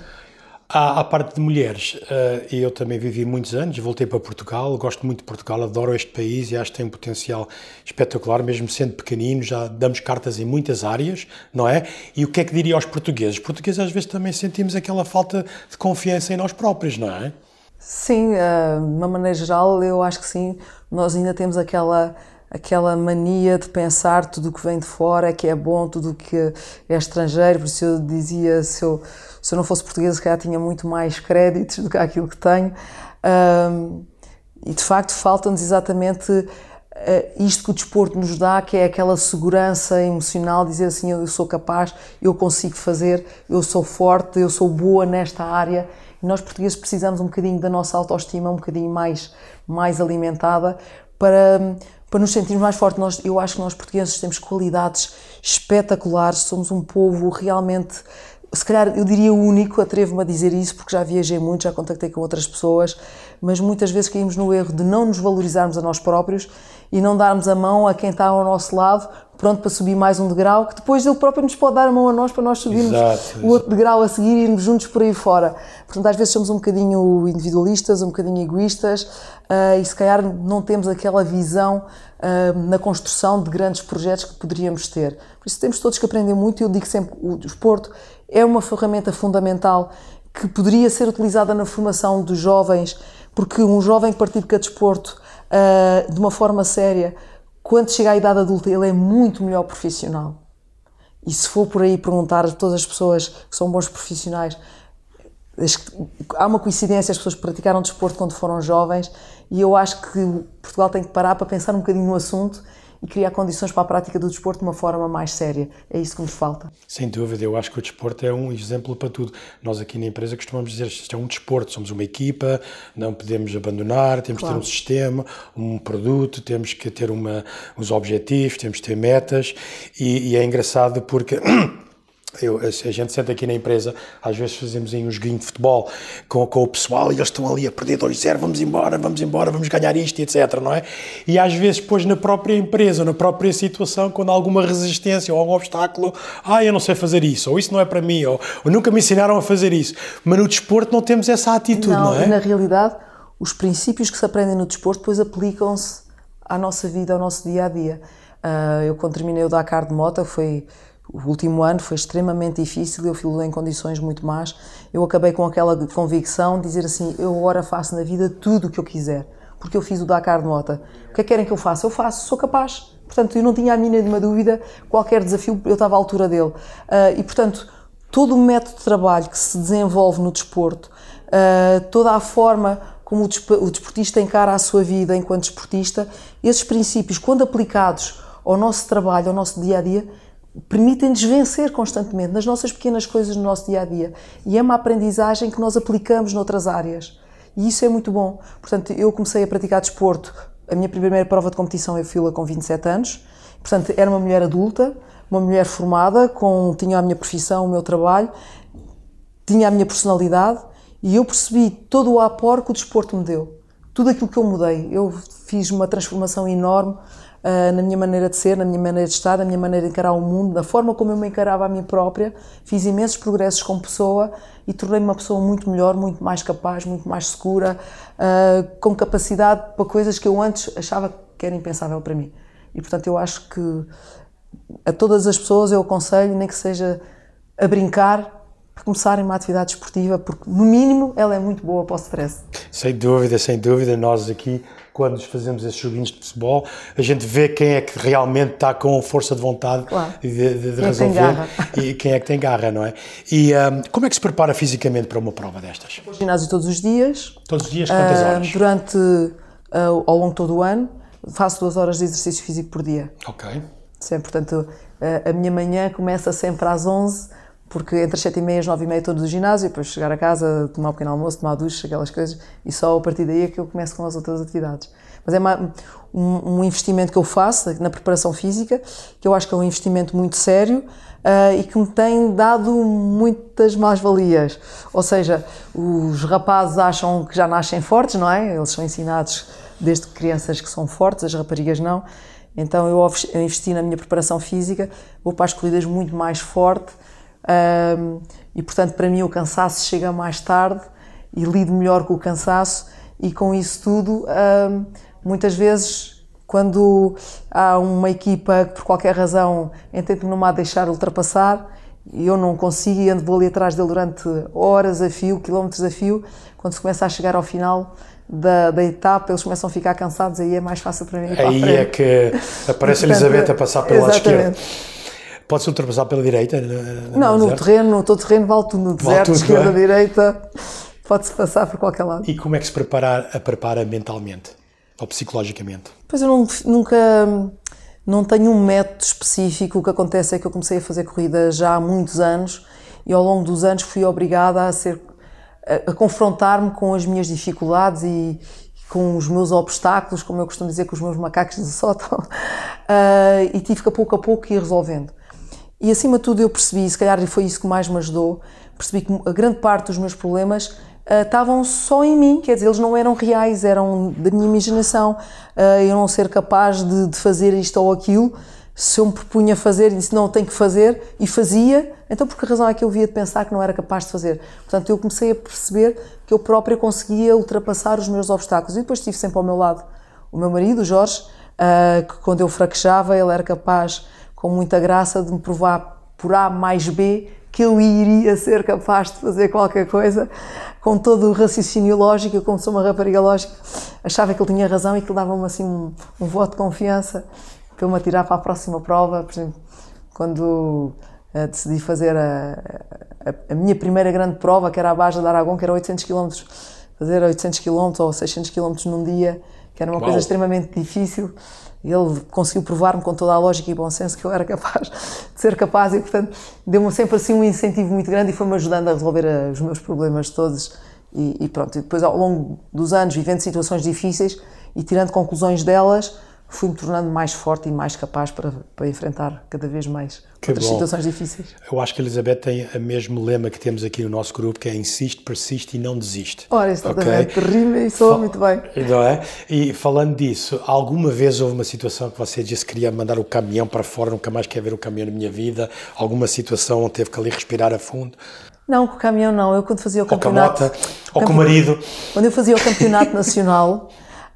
À, parte de mulheres, uh, eu também vivi muitos anos, voltei para Portugal, gosto muito de Portugal, adoro este país e acho que tem um potencial espetacular, mesmo sendo pequenino, já damos cartas em muitas áreas, não é? E o que é que diria aos portugueses? Os portugueses às vezes também sentimos aquela falta de confiança em nós próprios, não é? Sim, uh, de uma maneira geral, eu acho que sim, nós ainda temos aquela aquela mania de pensar tudo o que vem de fora é que é bom, tudo o que é estrangeiro, por isso eu dizia, se eu, se eu não fosse português, se tinha muito mais créditos do que aquilo que tenho. Um, e de facto falta-nos exatamente uh, isto que o desporto nos dá, que é aquela segurança emocional, dizer assim, eu sou capaz, eu consigo fazer, eu sou forte, eu sou boa nesta área. E nós portugueses precisamos um bocadinho da nossa autoestima, um bocadinho mais, mais alimentada, para, para nos sentirmos mais fortes. Nós, eu acho que nós portugueses temos qualidades espetaculares, somos um povo realmente, se calhar eu diria único, atrevo-me a dizer isso porque já viajei muito, já contactei com outras pessoas, mas muitas vezes caímos no erro de não nos valorizarmos a nós próprios e não darmos a mão a quem está ao nosso lado, pronto para subir mais um degrau, que depois ele próprio nos pode dar a mão a nós para nós subirmos exato, o outro degrau a seguir e irmos juntos por aí fora. Portanto, às vezes somos um bocadinho individualistas, um bocadinho egoístas uh, e se calhar não temos aquela visão uh, na construção de grandes projetos que poderíamos ter. Por isso temos todos que aprender muito e eu digo sempre, o desporto é uma ferramenta fundamental que poderia ser utilizada na formação dos jovens, porque um jovem que pratica desporto uh, de uma forma séria, quando chega à idade adulta, ele é muito melhor profissional. E se for por aí perguntar a todas as pessoas que são bons profissionais, há uma coincidência, as pessoas praticaram desporto quando foram jovens, e eu acho que Portugal tem que parar para pensar um bocadinho no assunto e criar condições para a prática do desporto de uma forma mais séria. É isso que nos falta. Sem dúvida, eu acho que o desporto é um exemplo para tudo. Nós aqui na empresa costumamos dizer que isto é um desporto, somos uma equipa, não podemos abandonar, temos claro. que ter um sistema, um produto, temos que ter uma, uns objetivos, temos que ter metas e, e é engraçado porque Eu, a gente senta aqui na empresa, às vezes fazemos aí um joguinho de futebol com, com o pessoal e eles estão ali a perder 2-0, vamos embora, vamos embora, vamos ganhar isto, etc. Não é? E às vezes, depois, na própria empresa, na própria situação, quando há alguma resistência ou algum obstáculo, ah, eu não sei fazer isso, ou isso não é para mim, ou, ou nunca me ensinaram a fazer isso. Mas no desporto não temos essa atitude, não, não é? Na realidade, os princípios que se aprendem no desporto depois aplicam-se à nossa vida, ao nosso dia a dia. Uh, eu, quando terminei o Dakar de moto, foi o último ano foi extremamente difícil, eu fui em condições muito más. Eu acabei com aquela convicção de dizer assim: eu agora faço na vida tudo o que eu quiser, porque eu fiz o Dakar de Mota. O que é que querem que eu faça? Eu faço, sou capaz. Portanto, eu não tinha a mínima dúvida, qualquer desafio, eu estava à altura dele. Uh, e, portanto, todo o método de trabalho que se desenvolve no desporto, uh, toda a forma como o desportista encara a sua vida enquanto desportista, esses princípios, quando aplicados ao nosso trabalho, ao nosso dia a dia, permitem-nos vencer constantemente nas nossas pequenas coisas no nosso dia a dia. E é uma aprendizagem que nós aplicamos noutras áreas. E isso é muito bom. Portanto, eu comecei a praticar desporto. A minha primeira prova de competição eu fui-la com 27 anos. Portanto, era uma mulher adulta, uma mulher formada, com, tinha a minha profissão, o meu trabalho, tinha a minha personalidade e eu percebi todo o apor que o desporto me deu. Tudo aquilo que eu mudei. Eu fiz uma transformação enorme na minha maneira de ser, na minha maneira de estar, na minha maneira de encarar o mundo, na forma como eu me encarava a mim própria. Fiz imensos progressos como pessoa e tornei-me uma pessoa muito melhor, muito mais capaz, muito mais segura, uh, com capacidade para coisas que eu antes achava que era impensável para mim. E portanto eu acho que a todas as pessoas eu aconselho, nem que seja a brincar, para começarem uma atividade esportiva, porque no mínimo ela é muito boa para o stress. Sem dúvida, sem dúvida, nós aqui quando fazemos esses joguinhos de futebol, a gente vê quem é que realmente está com força de vontade claro. de, de, de resolver e quem é que tem garra, não é? E um, como é que se prepara fisicamente para uma prova destas? Vou ginásio todos os dias. Todos os dias, quantas uh, horas? Durante, uh, ao longo de todo o ano, faço duas horas de exercício físico por dia. Ok. Sempre, portanto, uh, a minha manhã começa sempre às 11 porque entre as 7 e meia e as 9 e meia estou no ginásio, depois chegar a casa, tomar um pequeno almoço, tomar ducha, aquelas coisas, e só a partir daí é que eu começo com as outras atividades. Mas é uma, um, um, investimento que eu faço na preparação física, que eu acho que é um investimento muito sério uh, e que me tem dado muitas mais-valias. Ou seja, os rapazes acham que já nascem fortes, não é? Eles são ensinados desde crianças que são fortes, as raparigas não. Então eu investi na minha preparação física, vou para as corridas muito mais forte um, e portanto, para mim, o cansaço chega mais tarde e lido melhor com o cansaço, e com isso tudo, um, muitas vezes, quando há uma equipa que por qualquer razão entende-me numa a deixar ultrapassar, e eu não consigo e ando vou ali atrás dele durante horas a fio, quilómetros a fio, quando se começa a chegar ao final da, da, etapa, eles começam a ficar cansados, aí é mais fácil para mim. Aí é que aparece a Elizabeth a passar pela esquerda. Pode-se ultrapassar pela direita? Não, no, no terreno, no todo terreno vale tudo. No deserto, tudo, esquerda, é? direita, pode-se passar por qualquer lado. E como é que se prepara, a prepara mentalmente ou psicologicamente? Pois eu não, nunca não tenho um método específico. O que acontece é que eu comecei a fazer corrida já há muitos anos e ao longo dos anos fui obrigada a ser a, a confrontar-me com as minhas dificuldades e, com os meus obstáculos, como eu costumo dizer, com os meus macacos de sótão, uh, e tive que a pouco a pouco ir resolvendo. E acima de tudo eu percebi, se calhar foi isso que mais me ajudou, percebi que a grande parte dos meus problemas uh, estavam só em mim, quer dizer, eles não eram reais, eram da minha imaginação. Uh, eu não ser capaz de, de, fazer isto ou aquilo, se eu me propunha fazer e disse não, tenho que fazer, e fazia, então por que razão é que eu via de pensar que não era capaz de fazer? Portanto, eu comecei a perceber que eu própria conseguia ultrapassar os meus obstáculos. E depois estive sempre ao meu lado o meu marido, o Jorge, uh, que quando eu fraquejava, ele era capaz com muita graça de me provar por A mais B que eu iria ser capaz de fazer qualquer coisa. Com todo o raciocínio lógico, eu como sou uma rapariga lógica, achava que ele tinha razão e que dava-me assim um, um, voto de confiança para eu me atirar para a próxima prova, por exemplo, quando uh, decidi fazer a, a, a, minha primeira grande prova, que era a Baja de Aragão, que era 800 km, fazer 800 km ou 600 km num dia, que era uma Uau. coisa extremamente difícil, ele conseguiu provar-me com toda a lógica e bom senso que eu era capaz de ser capaz e, portanto, deu-me sempre assim um incentivo muito grande e foi-me ajudando a resolver eh, os meus problemas todos. E, e pronto, e depois ao longo dos anos, vivendo situações difíceis e tirando conclusões delas, fui-me tornando mais forte e mais capaz para, para enfrentar cada vez mais que outras bom. situações difíceis. Eu acho que a Elizabeth tem o mesmo lema que temos aqui no nosso grupo, que é insiste, persiste e não desiste. Ora, isso okay? rima e soa muito bem. Não é? E falando disso, alguma vez houve uma situação que você disse que queria mandar o caminhão para fora, nunca mais quer ver o caminhão na minha vida? Alguma situação onde teve que ali respirar a fundo? Não, com o caminhão não. Eu quando fazia o campeonato... Ou com a moto, ou com o marido. Quando eu fazia o campeonato nacional...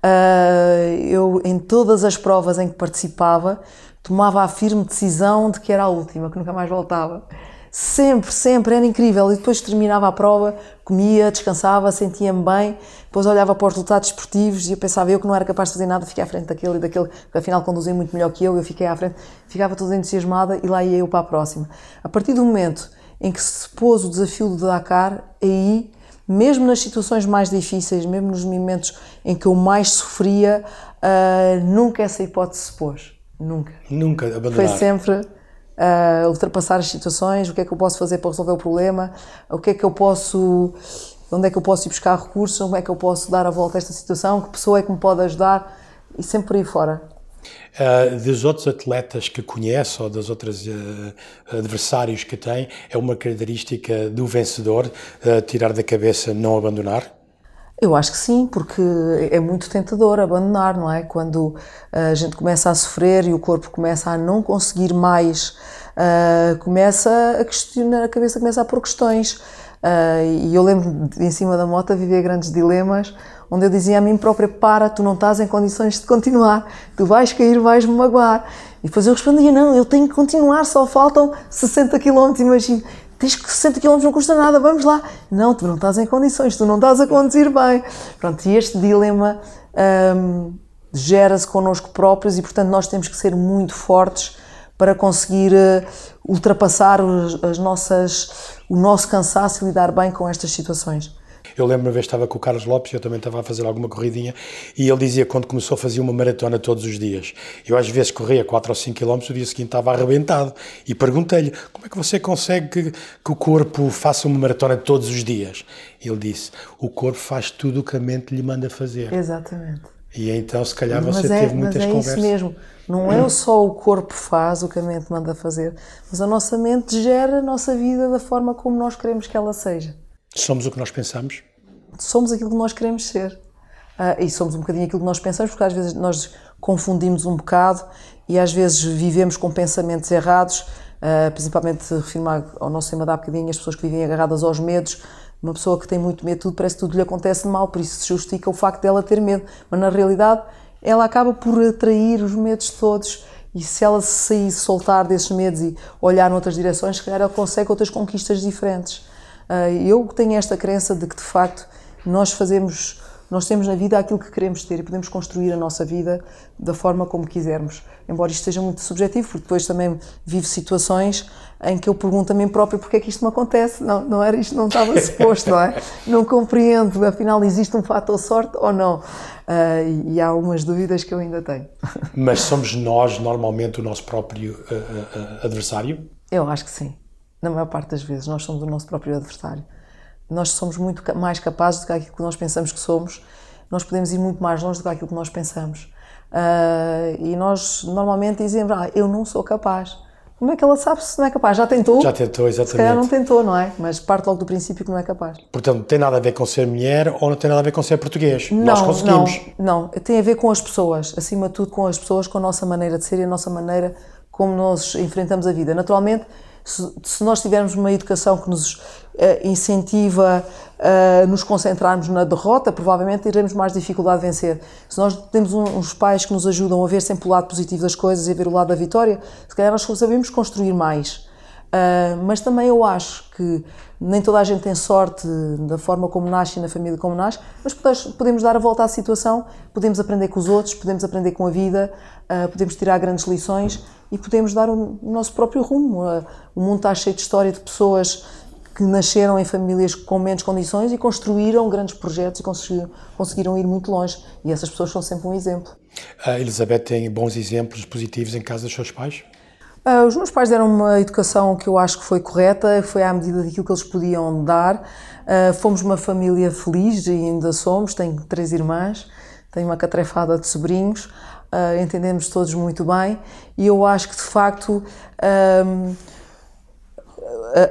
Uh, eu, em todas as provas em que participava, tomava a firme decisão de que era a última, que nunca mais voltava. Sempre, sempre, era incrível. E depois terminava a prova, comia, descansava, sentia-me bem, depois olhava para os resultados esportivos e eu pensava eu que não era capaz de fazer nada, fiquei à frente daquele e daquele, que afinal conduzia muito melhor que eu, eu fiquei à frente, ficava toda entusiasmada e lá ia eu para a próxima. A partir do momento em que se pôs o desafio do Dakar, aí mesmo nas situações mais difíceis, mesmo nos momentos em que eu mais sofria, uh, nunca essa hipótese se pôs. Nunca. Nunca abandonar. Foi sempre uh, ultrapassar as situações, o que é que eu posso fazer para resolver o problema, o que é que eu posso, onde é que eu posso ir buscar recursos, como é que eu posso dar a volta a esta situação, que pessoa é que me pode ajudar e sempre por aí fora. Uh, dos outros atletas que conhece ou dos outros uh, adversários que tem, é uma característica do vencedor uh, tirar da cabeça não abandonar? Eu acho que sim, porque é muito tentador abandonar, não é? Quando a gente começa a sofrer e o corpo começa a não conseguir mais, começa a questionar, a cabeça começa a pôr questões. e eu lembro de, em cima da moto, viver grandes dilemas onde eu dizia a mim própria: Para, tu não estás em condições de continuar, tu vais cair, vais-me magoar. E depois eu respondia: Não, eu tenho que continuar, só faltam 60 km, imagino. tens que 60 km não custa nada, vamos lá. Não, tu não estás em condições, tu não estás a conduzir bem. Pronto, e este dilema hum, gera-se connosco próprios e, portanto, nós temos que ser muito fortes para conseguir uh, ultrapassar as nossas, o nosso cansaço e lidar bem com estas situações. Eu lembro uma vez estava com o Carlos Lopes, eu também estava a fazer alguma corridinha, e ele dizia quando começou a fazer uma maratona todos os dias. Eu às vezes corria 4 ou 5 km, o dia seguinte estava arrebentado. E perguntei-lhe, como é que você consegue que, que, o corpo faça uma maratona todos os dias? Ele disse, o corpo faz tudo o que a mente lhe manda fazer. Exatamente. E então, se calhar, você mas é, teve muitas mas é conversas. Isso mesmo. Não é só o corpo faz o que a mente manda fazer, mas a nossa mente gera a nossa vida da forma como nós queremos que ela seja. Somos o que nós pensamos? Somos aquilo que nós queremos ser. Uh, e somos um bocadinho aquilo que nós pensamos, porque às vezes nós confundimos um bocado e às vezes vivemos com pensamentos errados, uh, principalmente refiro ao nosso tema da bocadinho, as pessoas que vivem agarradas aos medos. Uma pessoa que tem muito medo, tudo parece que tudo lhe acontece mal, por isso se justifica o facto dela ter medo. Mas na realidade, ela acaba por atrair os medos todos e se ela se sair, soltar desses medos e olhar noutras direções, se calhar ela consegue outras conquistas diferentes. Ah, eu tenho esta crença de que, de facto, nós fazemos, nós temos na vida aquilo que queremos ter e podemos construir a nossa vida da forma como quisermos. Embora isto seja muito subjetivo, porque depois também vivo situações em que eu pergunto a mim própria porque é que isto me acontece. Não, não era isto, não estava suposto, não é? Não compreendo, afinal existe um fator sorte ou não? Uh, e há algumas dúvidas que eu ainda tenho. Mas somos nós normalmente o nosso próprio uh, uh, adversário? Eu acho que sim na maior parte das vezes, nós somos o nosso próprio adversário. Nós somos muito mais capazes do que aquilo que nós pensamos que somos, nós podemos ir muito mais longe do que aquilo que nós pensamos. Uh, e nós normalmente dizemos, ah, eu não sou capaz. Como é que ela sabe se não é capaz? Já tentou? Já tentou, exatamente. Se calhar não tentou, não é? Mas parte logo do princípio que não é capaz. Portanto, tem nada a ver com ser mulher ou não tem nada a ver com ser português? Não, Nós conseguimos. Não, não. Tem a ver com as pessoas. Acima de tudo, com as pessoas, com a nossa maneira de ser e a nossa maneira como nós enfrentamos a vida. Naturalmente, se, se nós tivermos uma educação que nos uh, incentiva a uh, nos concentrarmos na derrota, provavelmente teremos mais dificuldade de vencer. Se nós temos uns pais que nos ajudam a ver sempre o lado positivo das coisas e a ver o lado da vitória, se calhar nós sabemos construir mais. Uh, mas também eu acho que nem toda a gente tem sorte da forma como nasce e na família como nasce, mas podemos dar a volta à situação, podemos aprender com os outros, podemos aprender com a vida, podemos tirar grandes lições e podemos dar o nosso próprio rumo. O mundo está cheio de história de pessoas que nasceram em famílias com menos condições e construíram grandes projetos e conseguiram, conseguiram ir muito longe. E essas pessoas são sempre um exemplo. A Elizabeth tem bons exemplos positivos em casa dos seus pais? Uh, os meus pais deram uma educação que eu acho que foi correta, foi à medida daquilo que eles podiam dar. Uh, fomos uma família feliz e ainda somos. Tenho três irmãs, tenho uma catrefada de sobrinhos, uh, entendemos todos muito bem e eu acho que de facto.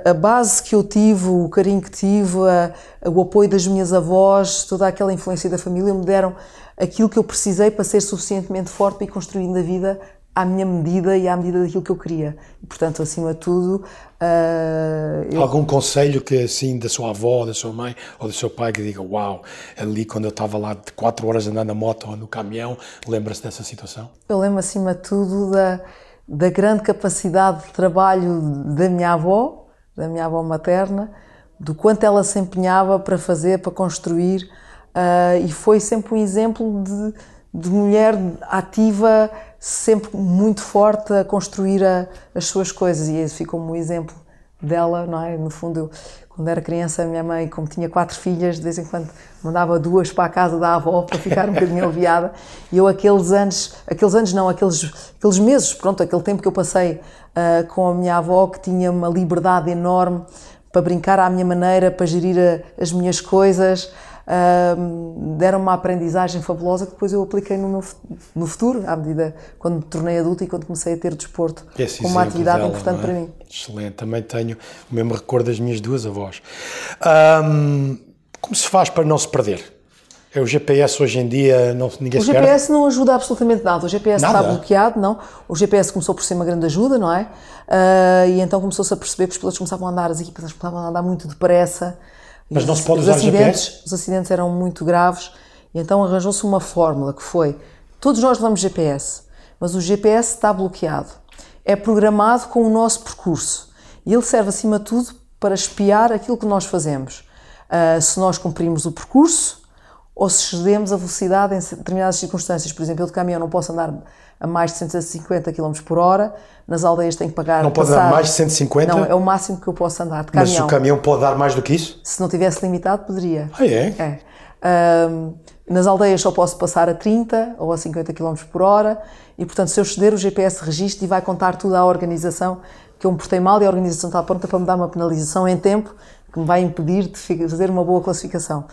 a, a, base que eu tive, o carinho que tive, a, o apoio das minhas avós, toda aquela influência da família me deram aquilo que eu precisei para ser suficientemente forte ir construindo a vida à minha medida e à medida daquilo que eu queria. Portanto, acima de tudo. Uh, eu... Algum conselho que, assim, da sua avó, da sua mãe ou do seu pai que diga: Uau, ali quando eu estava lá de 4 horas andando na moto ou no caminhão, lembra-se dessa situação? Eu lembro, acima de tudo, da, da grande capacidade de trabalho da minha avó, da minha avó materna, do quanto ela se empenhava para fazer, para construir, uh, e foi sempre um exemplo de, de mulher ativa sempre muito forte a construir a, as suas coisas e esse ficou um exemplo dela, não é? No fundo, eu, quando era criança, a minha mãe, como tinha quatro filhas, de vez em quando mandava duas para a casa da avó para ficar um bocadinho aliviada. E eu, aqueles anos, aqueles anos não, aqueles, aqueles meses, pronto, aquele tempo que eu passei uh, com a minha avó, que tinha uma liberdade enorme para brincar à minha maneira, para gerir a, as minhas coisas deram uma aprendizagem fabulosa que depois eu apliquei no meu no futuro, à medida quando me tornei adulta e quando comecei a ter desporto Esse como uma atividade dela, importante é? para mim. Excelente, também tenho o mesmo recordo das minhas duas avós. Um, como se faz para não se perder? É o GPS hoje em dia, não, ninguém O GPS não ajuda absolutamente nada. O GPS nada? está bloqueado, não. O GPS começou por ser uma grande ajuda, não é? Uh, e então começou-se a perceber que os pilotos começavam a andar, as equipas começavam a andar muito depressa mas não se pode usar acidentes, GPS? Os acidentes eram muito graves e então arranjou-se uma fórmula que foi: todos nós levamos GPS, mas o GPS está bloqueado. É programado com o nosso percurso e ele serve acima de tudo para espiar aquilo que nós fazemos. Uh, se nós cumprimos o percurso ou se excedemos a velocidade em determinadas circunstâncias. Por exemplo, eu de caminhão não posso andar a mais de 150 km por hora, nas aldeias tenho que pagar. Não pode dar mais de 150? Não, é o máximo que eu posso andar de caminhão. Mas o caminhão pode dar mais do que isso? Se não tivesse limitado, poderia. Ah, é? É. Um, nas aldeias só posso passar a 30 ou a 50 km por hora e, portanto, se eu ceder, o GPS registra e vai contar tudo à organização que eu me portei mal e a organização está pronta para me dar uma penalização em tempo que me vai impedir de fazer uma boa classificação.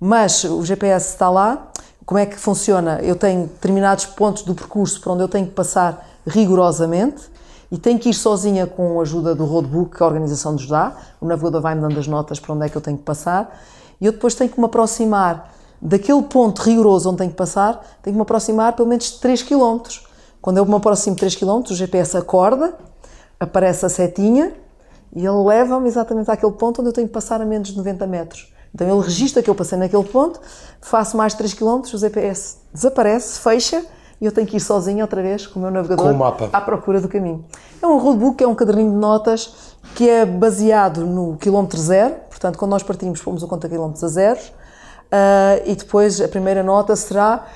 Mas o GPS está lá. Como é que funciona? Eu tenho determinados pontos do percurso por onde eu tenho que passar rigorosamente e tenho que ir sozinha com a ajuda do roadbook que a organização nos dá. O navegador vai-me dando as notas para onde é que eu tenho que passar e eu depois tenho que me aproximar daquele ponto rigoroso onde tenho que passar, tenho que me aproximar pelo menos 3 km. Quando eu me aproximo de 3 km, o GPS acorda, aparece a setinha e ele leva-me exatamente àquele ponto onde eu tenho que passar a menos de 90 metros. Então ele registra que eu passei naquele ponto, faço mais 3 km, o GPS desaparece, fecha e eu tenho que ir sozinho outra vez com o meu navegador o mapa. à procura do caminho. É um roadbook, é um caderninho de notas que é baseado no quilómetro zero, portanto, quando nós partimos, fomos o conta quilómetros a zero, uh, e depois a primeira nota será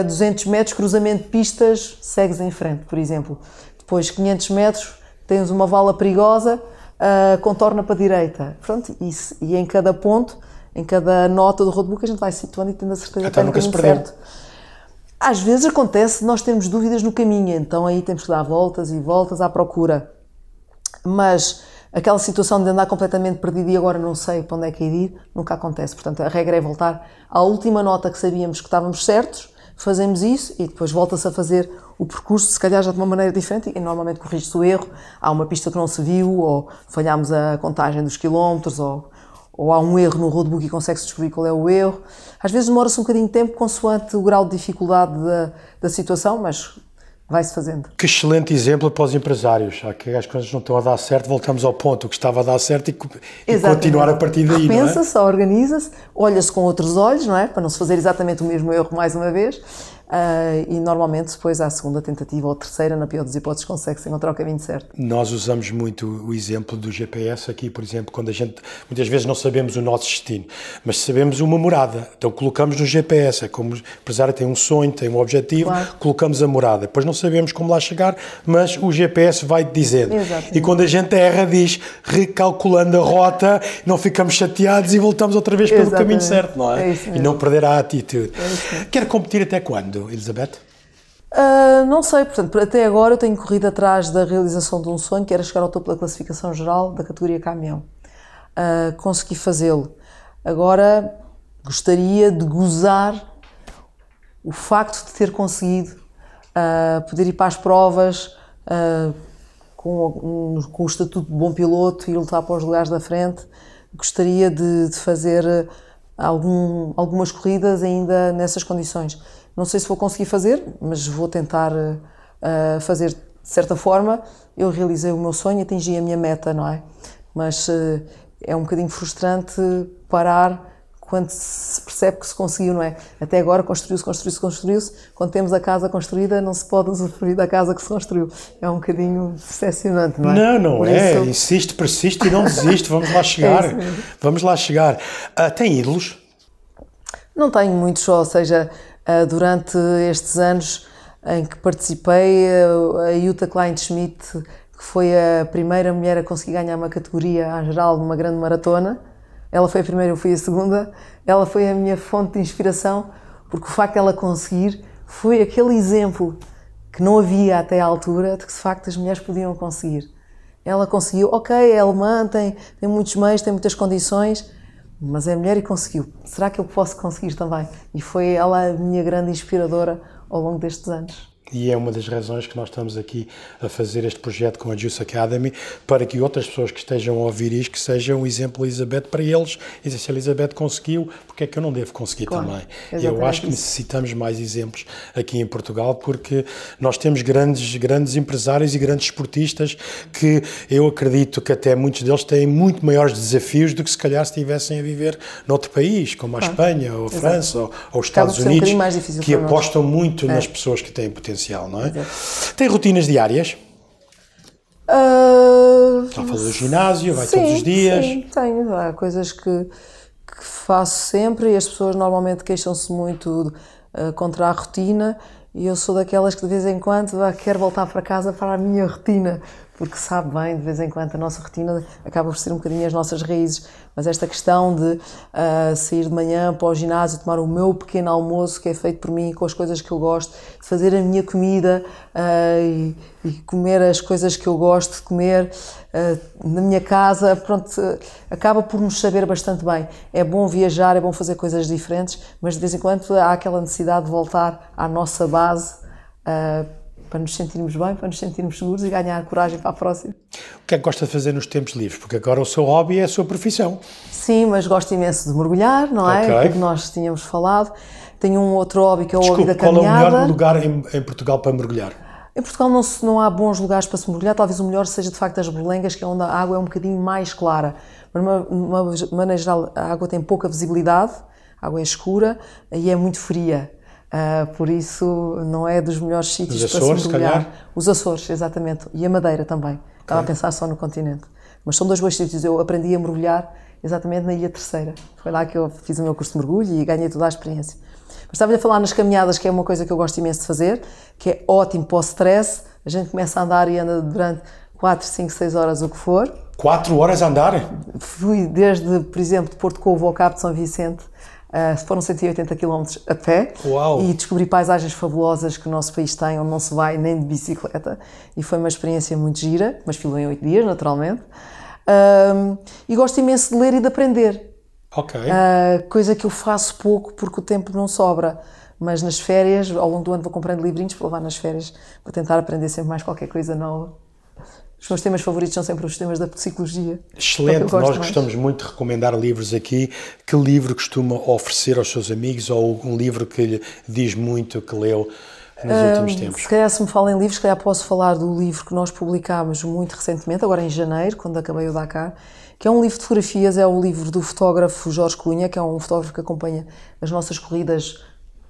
uh, 200 metros, cruzamento de pistas, segues em frente, por exemplo. Depois 500 metros, tens uma vala perigosa, uh, contorna para a direita. Pronto, e, e, em cada ponto, em cada nota do roadbook, a gente vai situando e tendo a certeza Até que está no caminho certo. Às vezes acontece nós temos dúvidas no caminho, então aí temos que dar voltas e voltas à procura. Mas aquela situação de andar completamente perdido e agora não sei para onde é que é ir, nunca acontece. Portanto, a regra é voltar à última nota que sabíamos que estávamos certos, fazemos isso e depois volta-se a fazer o percurso, se calhar já de uma maneira diferente e normalmente corrige-se o erro. Há uma pista que não se viu, ou falhámos a contagem dos quilómetros, ou, ou há um erro no roadbook e consegue-se descobrir qual é o erro. Às vezes demora-se um bocadinho de tempo consoante o grau de dificuldade da, da situação, mas vai-se fazendo. Que excelente exemplo para os empresários. Há que as coisas não estão a dar certo, voltamos ao ponto que estava a dar certo e, e continuar a partir daí. Pensa-se, é? organiza-se, olha-se com outros olhos, não é? Para não se fazer exatamente o mesmo erro mais uma vez Uh, e normalmente depois à segunda tentativa ou terceira, na pior das hipóteses, consegue-se encontrar o caminho certo. Nós usamos muito o exemplo do GPS aqui, por exemplo, quando a gente muitas vezes não sabemos o nosso destino, mas sabemos uma morada, então colocamos no GPS, é como o empresário tem um sonho, tem um objetivo, claro. colocamos a morada, depois não sabemos como lá chegar, mas o GPS vai dizendo. Exatamente. E quando a gente erra, diz recalculando a rota, não ficamos chateados e voltamos outra vez pelo Exatamente. caminho certo, não é? é e não perder a atitude. É Quer competir até quando? Elizabeth? Uh, não sei, portanto, até agora eu tenho corrido atrás da realização de um sonho que era chegar ao topo da classificação geral da categoria caminhão. Uh, consegui fazê-lo. Agora gostaria de gozar o facto de ter conseguido uh, poder ir para as provas com, um, com, o estatuto de bom piloto e lutar para os lugares da frente. Gostaria de, de fazer algum, algumas corridas ainda nessas condições não sei se vou conseguir fazer, mas vou tentar uh, fazer de certa forma. Eu realizei o meu sonho, atingi a minha meta, não é? Mas uh, é um bocadinho frustrante parar quando se percebe que se conseguiu, não é? Até agora construiu-se, construiu-se, construiu-se. Quando temos a casa construída, não se pode usufruir da casa que se construiu. É um bocadinho decepcionante, não é? Não, não Por é. Isso... Insiste, persiste e não desiste. Vamos lá chegar. É Vamos lá chegar. Uh, tem ídolos? Não tenho muitos, ou seja, durante estes anos em que participei, a Jutta Kleinschmidt, que foi a primeira mulher a conseguir ganhar uma categoria à geral numa grande maratona, ela foi a primeira, eu fui a segunda, ela foi a minha fonte de inspiração, porque o facto de ela conseguir foi aquele exemplo que não havia até à altura de que de facto as mulheres podiam conseguir. Ela conseguiu, ok, é alemã, tem, tem muitos meios, tem muitas condições, mas é mulher e conseguiu. Será que eu posso conseguir também? E foi ela a minha grande inspiradora ao longo destes anos e é uma das razões que nós estamos aqui a fazer este projeto com a Juice Academy, para que outras pessoas que estejam a ouvir isto, que sejam um exemplo Elizabeth para eles, e se a Elizabeth conseguiu, porque é que eu não devo conseguir claro, também? Eu acho que necessitamos mais exemplos aqui em Portugal, porque nós temos grandes, grandes empresários e grandes esportistas que eu acredito que até muitos deles têm muito maiores desafios do que se calhar se estivessem a viver noutro país, como a claro. Espanha, ou a França, ou, ou, os Estados Unidos, um que apostam muito é. nas pessoas que têm potencial não é? Exato. Tem rotinas diárias? Uh, Uh, Já falou do ginásio, vai sim, todos os dias? Sim, tenho. Há coisas que, que faço sempre e as pessoas normalmente queixam-se muito uh, contra a rotina e eu sou daquelas que de vez em quando ah, quero voltar para casa para a minha rotina, porque sabe bem, de vez em quando a nossa rotina acaba por ser um bocadinho as nossas raízes, mas esta questão de uh, sair de manhã para o ginásio, tomar o meu pequeno almoço que é feito por mim, com as coisas que eu gosto, de fazer a minha comida uh, e, e, comer as coisas que eu gosto de comer uh, na minha casa, pronto, acaba por nos saber bastante bem. É bom viajar, é bom fazer coisas diferentes, mas de vez em quando há aquela necessidade de voltar à nossa base para nos sentirmos bem, para nos sentirmos seguros e ganhar coragem para a próxima. O que é que gosta de fazer nos tempos livres? Porque agora o seu hobby é a sua profissão. Sim, mas gosto imenso de mergulhar, não é? Okay. que nós tínhamos falado. Tenho um outro hobby que é o Desculpe, hobby da caminhada. qual é o melhor lugar em, em Portugal para mergulhar? Em Portugal não, se, não há bons lugares para se mergulhar, talvez o melhor seja de facto as berlengas, que é onde a água é um bocadinho mais clara. Mas, de uma maneira geral, a água tem pouca visibilidade, a água é escura e é muito fria. Uh, por isso, não é dos melhores sítios Os para Açores, se mergulhar. Os Açores, exatamente. E a Madeira também. Okay. Estava a pensar só no continente. Mas são dois bons sítios. Eu aprendi a mergulhar exatamente na Ilha Terceira. Foi lá que eu fiz o meu curso de mergulho e ganhei toda a experiência. Mas estava a falar nas caminhadas, que é uma coisa que eu gosto imenso de fazer, que é ótimo para o stress. A gente começa a andar e anda durante 4, 5, 6 horas, o que for. 4 horas a andar? Fui desde, por exemplo, de Porto Covo ao Cabo de São Vicente Uh, foram 180 km a pé Uau. e descobri paisagens fabulosas que o nosso país tem, onde não se vai nem de bicicleta. E foi uma experiência muito gira, mas filo em 8 dias, naturalmente. Uh, e gosto imenso de ler e de aprender. Ok. Uh, coisa que eu faço pouco porque o tempo não sobra. Mas nas férias, ao longo do ano, vou comprando livrinhos para levar nas férias, para tentar aprender sempre mais qualquer coisa nova. Os meus temas favoritos são sempre os temas da psicologia. Excelente, nós mais. gostamos muito de recomendar livros aqui. Que livro costuma oferecer aos seus amigos ou um livro que lhe diz muito que leu nos um, últimos tempos? Se calhar, se me falam em livros, se calhar posso falar do livro que nós publicámos muito recentemente, agora em janeiro, quando acabei o Dakar, que é um livro de fotografias, é o livro do fotógrafo Jorge Cunha, que é um fotógrafo que acompanha as nossas corridas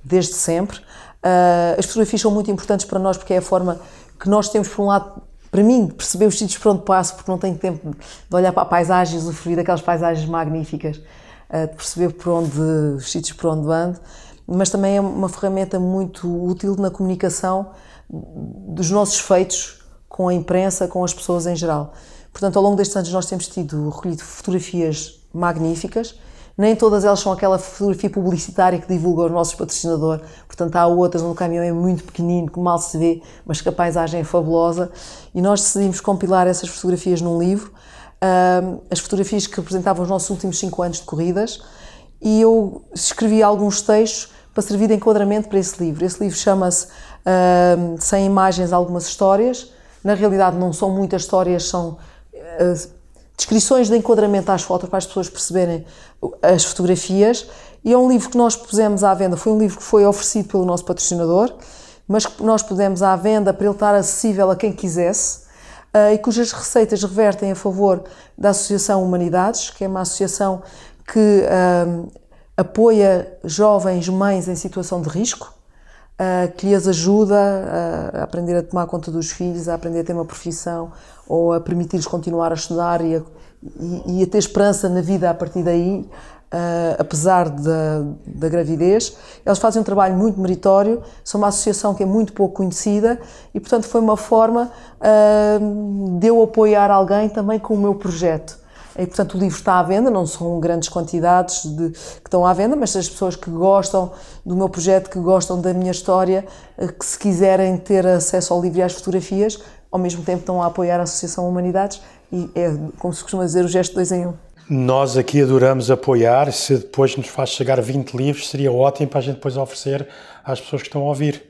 desde sempre. Uh, as fotografias são muito importantes para nós porque é a forma que nós temos, por um lado, para mim, perceber os sítios por onde passo, porque não tenho tempo de olhar para a paisagem, usufruir daquelas paisagens magníficas, eh, de perceber por onde, os sítios por onde ando, mas também é uma ferramenta muito útil na comunicação dos nossos feitos com a imprensa, com as pessoas em geral. Portanto, ao longo destes anos nós temos tido recolhido fotografias magníficas, nem todas elas são aquela fotografia publicitária que divulga o nosso patrocinador. Portanto, há outras onde o caminhão é muito pequenino, que mal se vê, mas que a paisagem é fabulosa. E nós decidimos compilar essas fotografias num livro. as fotografias que representavam os nossos últimos cinco anos de corridas. E eu escrevi alguns textos para servir de enquadramento para esse livro. Esse livro chama-se Sem Imagens, Algumas Histórias. Na realidade, não são muitas histórias, são uh, descrições de enquadramento às fotos para as pessoas perceberem as fotografias. E é um livro que nós pusemos à venda. Foi um livro que foi oferecido pelo nosso patrocinador, mas que nós pusemos à venda para ele estar acessível a quem quisesse uh, e cujas receitas revertem a favor da Associação Humanidades, que é uma associação que uh, apoia jovens mães em situação de risco. Uh, que lhes ajuda a aprender a tomar conta dos filhos, a aprender a ter uma profissão ou a permitir-lhes continuar a estudar e a, e, e a ter esperança na vida a partir daí, Uh, apesar da, da, gravidez. Eles fazem um trabalho muito meritório, são uma associação que é muito pouco conhecida e, portanto, foi uma forma uh, de eu apoiar alguém também com o meu projeto. E, portanto, o livro está à venda, não são grandes quantidades de, que estão à venda, mas as pessoas que gostam do meu projeto, que gostam da minha história, uh, que se quiserem ter acesso ao livro e às fotografias, ao mesmo tempo estão a apoiar a Associação Humanidades e é, como se costuma dizer, o gesto dois em um. Nós aqui adoramos apoiar. Se depois nos faz chegar 20 livros, seria ótimo para a gente depois oferecer às pessoas que estão a ouvir.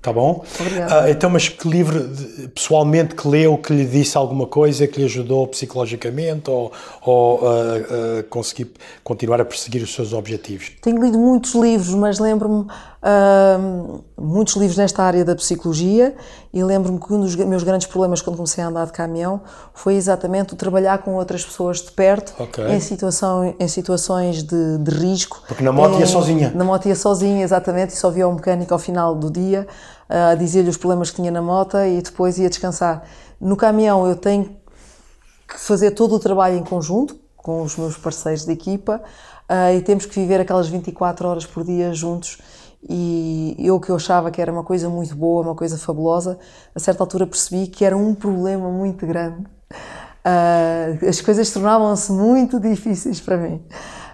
Tá bom? Obrigada. Uh, então, mas que livro pessoalmente que leu, que lhe disse alguma coisa, que lhe ajudou psicologicamente ou, ou uh, uh, conseguir continuar a perseguir os seus objetivos? Tenho lido muitos livros, mas lembro-me muitos livros nesta área da psicologia e lembro-me que um dos meus grandes problemas quando comecei a andar de caminhão foi exatamente o trabalhar com outras pessoas de perto okay. em, situação, em situações de, de risco. Porque na moto ia sozinha. Na moto ia sozinha, exatamente, e só via o mecânico ao final do dia a dizer-lhe os problemas que tinha na moto e depois ia descansar. No caminhão eu tenho que fazer todo o trabalho em conjunto com os meus parceiros de equipa uh, e temos que viver aquelas 24 horas por dia juntos e eu que eu achava que era uma coisa muito boa, uma coisa fabulosa, a certa altura percebi que era um problema muito grande. Uh, as coisas tornavam-se muito difíceis para mim.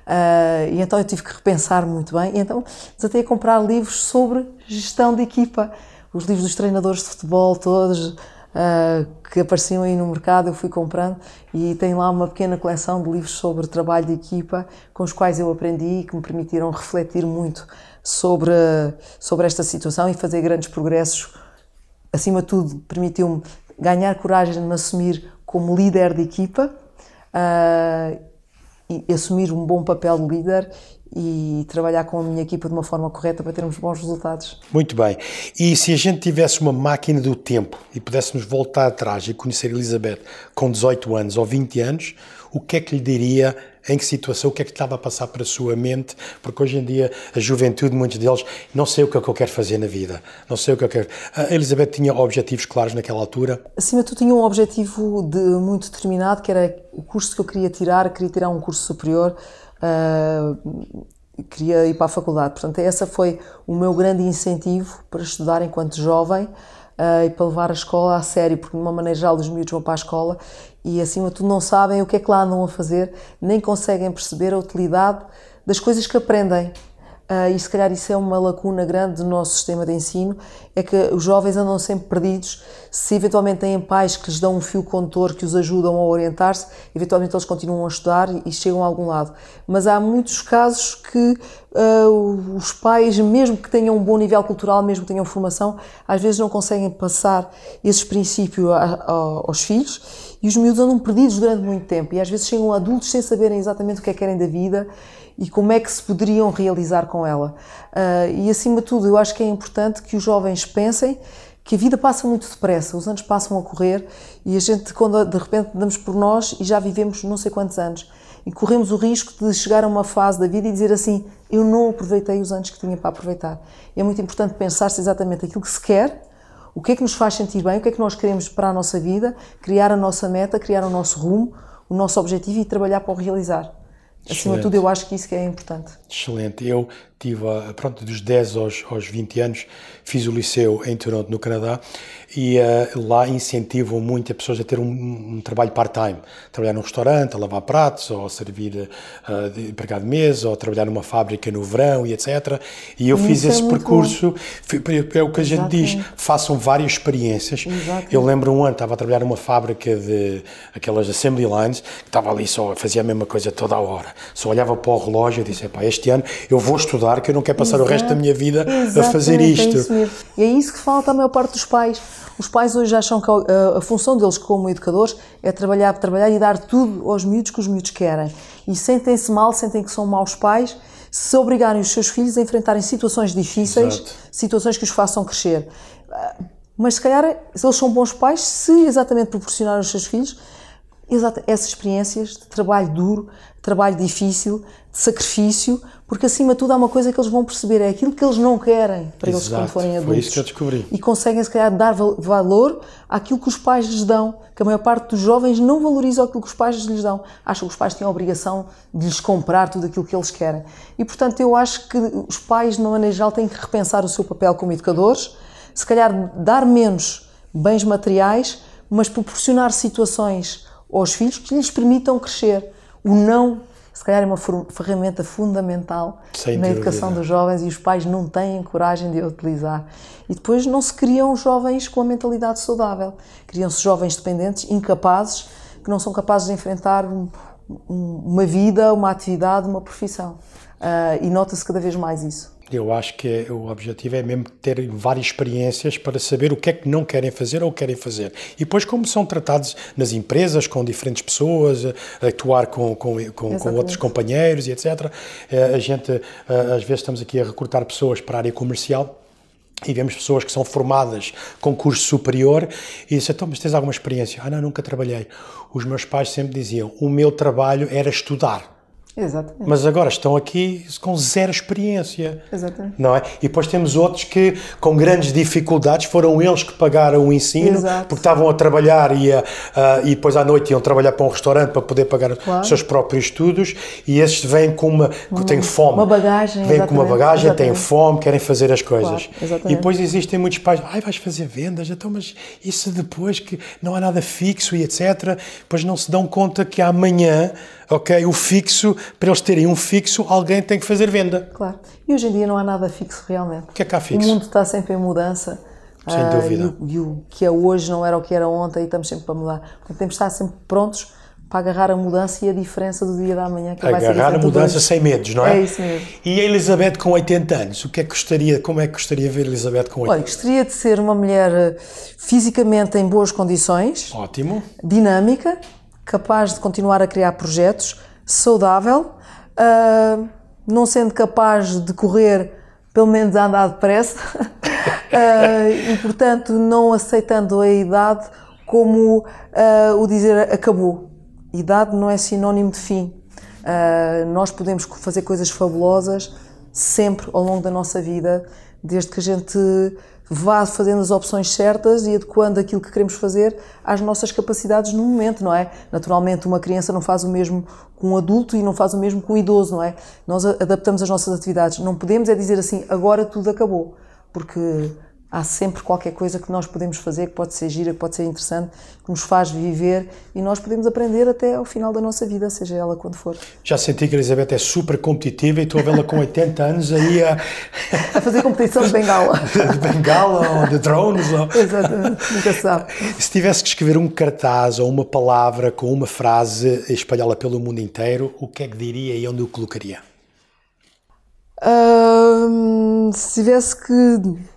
Uh, e então eu tive que repensar muito bem. E então desatei a comprar livros sobre gestão de equipa. Os livros dos treinadores de futebol, todos uh, que apareciam aí no mercado, eu fui comprando. E tem lá uma pequena coleção de livros sobre trabalho de equipa, com os quais eu aprendi e que me permitiram refletir muito sobre, sobre esta situação e fazer grandes progressos. Acima de tudo, permitiu-me ganhar coragem de me assumir como líder de equipa uh, e assumir um bom papel de líder e trabalhar com a minha equipa de uma forma correta para termos bons resultados. Muito bem. E se a gente tivesse uma máquina do tempo e pudéssemos voltar atrás e conhecer Elizabeth com 18 anos ou 20 anos, o que é que lhe diria em que situação, o que é que estava a passar para a sua mente, porque hoje em dia a juventude, muitos deles, não sei o que é que eu quero fazer na vida, não sei o que eu quero. A Elizabeth tinha objetivos claros naquela altura? Acima de tudo, tinha um objetivo de, muito determinado, que era o curso que eu queria tirar, queria tirar um curso superior, uh, queria ir para a faculdade. Portanto, esse foi o meu grande incentivo para estudar enquanto jovem uh, e para levar a escola a sério, porque de uma maneira geral os miúdos vão para a escola e acima de tudo não sabem o que é que lá andam a fazer, nem conseguem perceber a utilidade das coisas que aprendem. Uh, e se calhar isso é uma lacuna grande do nosso sistema de ensino, é que os jovens andam sempre perdidos. Se eventualmente têm pais que lhes dão um fio condutor que os ajudam a orientar-se, eventualmente eles continuam a estudar e chegam a algum lado. Mas há muitos casos que uh, os pais, mesmo que tenham um bom nível cultural, mesmo que tenham formação, às vezes não conseguem passar esses princípios a, a, aos filhos e os miúdos andam perdidos durante muito tempo e às vezes chegam adultos sem saberem exatamente o que é que querem da vida e como é que se poderiam realizar com ela. Uh, e acima de tudo, eu acho que é importante que os jovens pensem que a vida passa muito depressa, os anos passam a correr e a gente, quando de repente damos por nós e já vivemos não sei quantos anos, e corremos o risco de chegar a uma fase da vida e dizer assim: eu não aproveitei os anos que tinha para aproveitar. E é muito importante pensar-se exatamente aquilo que se quer, o que é que nos faz sentir bem, o que é que nós queremos para a nossa vida, criar a nossa meta, criar o nosso rumo, o nosso objetivo e trabalhar para o realizar. Acima de tudo, eu acho que isso que é importante. Excelente. Eu tive, pronto, dos 10 aos, aos 20 anos, fiz o liceu em Toronto, no Canadá, e uh, lá incentivam muito as pessoas a ter um, um trabalho part-time. Trabalhar num restaurante, a lavar pratos, ou servir uh, de empregado de mesa, ou trabalhar numa fábrica no verão e etc. E eu fiz esse é percurso, é o que a gente diz, façam várias experiências. Exatamente. Eu lembro um ano, estava a trabalhar numa fábrica de aquelas assembly lines, que estava ali só, fazia a mesma coisa toda a hora. Só olhava para o relógio e disse, este ano eu vou estudar, que eu não quero passar Exato. o resto da minha vida Exatamente, a fazer é isto. É e é isso que falta a maior parte dos pais. Os pais hoje acham que a, a, função deles como educadores é trabalhar, trabalhar e dar tudo aos miúdos que os miúdos querem. E sentem-se mal, sentem que são maus pais, se obrigarem os seus filhos a enfrentarem situações difíceis, Exato. situações que os façam crescer. Mas se calhar eles são bons pais se exatamente proporcionar aos seus filhos essas experiências de trabalho duro, trabalho difícil, de sacrifício, porque acima de tudo há uma coisa que eles vão perceber, é aquilo que eles não querem para Exato, eles quando forem adultos. Foi isso que eu descobri. E conseguem se calhar dar valor àquilo que os pais lhes dão, que a maior parte dos jovens não valoriza aquilo que os pais lhes dão. Acham que os pais têm a obrigação de lhes comprar tudo aquilo que eles querem. E portanto eu acho que os pais, de uma maneira geral, têm que repensar o seu papel como educadores, se calhar dar menos bens materiais, mas proporcionar situações aos filhos que lhes permitam crescer. O não se calhar é uma ferramenta fundamental Sem na dúvida. educação dos jovens e os pais não têm coragem de a utilizar. E depois não se criam jovens com a mentalidade saudável. Criam-se jovens dependentes, incapazes, que não são capazes de enfrentar um, um, uma vida, uma atividade, uma profissão. Uh, e nota-se cada vez mais isso. Eu acho que é, o objetivo é mesmo ter várias experiências para saber o que é que não querem fazer ou querem fazer. E depois, como são tratados nas empresas, com diferentes pessoas, atuar com, com, com, com outros companheiros e etc. Eh, a gente, eh, às vezes, estamos aqui a recrutar pessoas para a área comercial e vemos pessoas que são formadas com curso superior e dizem, então, mas tens alguma experiência? Ah, não, nunca trabalhei. Os meus pais sempre diziam, o meu trabalho era estudar. Exatamente. Mas agora estão aqui com zero experiência. Exatamente. Não é? E depois temos outros que, com grandes dificuldades, foram eles que pagaram o ensino, Exato. porque estavam a trabalhar e, a- a- e depois à noite iam trabalhar para um restaurante para poder pagar Claro. os seus próprios estudos. E esses vêm com uma. que têm fome. uma bagagem, Vêm com uma exatamente, bagagem, têm exatamente. fome, querem fazer as coisas. Claro, exatamente. e depois existem muitos pais. Ai, vais fazer vendas, então, mas isso depois que não há nada fixo e etc. Depois não se dão conta que amanhã, ok, o fixo, para eles terem um fixo, alguém tem que fazer venda. Claro. E hoje em dia não há nada fixo realmente. O que é que há fixo? O mundo está sempre em mudança. Sem Ah, dúvida. E, e o que é hoje não era o que era ontem e estamos sempre para mudar. Portanto, temos de estar sempre prontos para agarrar a mudança e a diferença do dia da manhã. Que vai ser Agarrar a mudança sem medos, não é? É isso mesmo. E a Elizabeth com 80 anos, o que é que gostaria, como é que gostaria de ver a Elizabeth com 80 Olha, gostaria de ser uma mulher fisicamente em boas condições, Ótimo. dinâmica, capaz de continuar a criar projetos, saudável, ah, não sendo capaz de correr, pelo menos a andar depressa, Ah, e portanto não aceitando a idade como ah, o dizer acabou. Idade não é sinónimo de fim. Ah, nós podemos fazer coisas fabulosas sempre ao longo da nossa vida, desde que a gente vá fazendo as opções certas e adequando aquilo que queremos fazer às nossas capacidades no momento, não é? Naturalmente, uma criança não faz o mesmo com um adulto e não faz o mesmo com um idoso, não é? Nós adaptamos as nossas atividades. Não podemos é dizer assim, agora tudo acabou, porque há sempre qualquer coisa que nós podemos fazer, que pode ser gira, que pode ser interessante, que nos faz viver e nós podemos aprender até ao final da nossa vida, seja ela quando for. Já senti que a Elizabeth é super competitiva e estou a vê-la com 80 anos aí a, A fazer competição de bengala. de bengala ou de drones. Ou... Exatamente, nunca se sabe. Se tivesse que escrever um cartaz ou uma palavra com uma frase e espalhá-la pelo mundo inteiro, o que é que diria e onde o colocaria? Hum, se tivesse que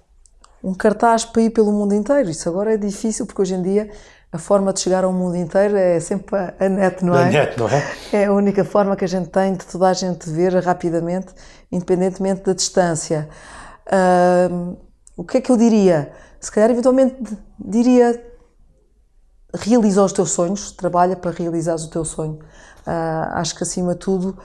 um cartaz para ir pelo mundo inteiro, isso agora é difícil porque hoje em dia a forma de chegar ao mundo inteiro é sempre a- a net, não é? Na net, não é? É a única forma que a gente tem de toda a gente ver rapidamente, independentemente da distância. Hum, o que é que eu diria? Se calhar, eventualmente, diria realiza os teus sonhos, trabalha para realizar o teu sonho. Ah, acho que acima de tudo,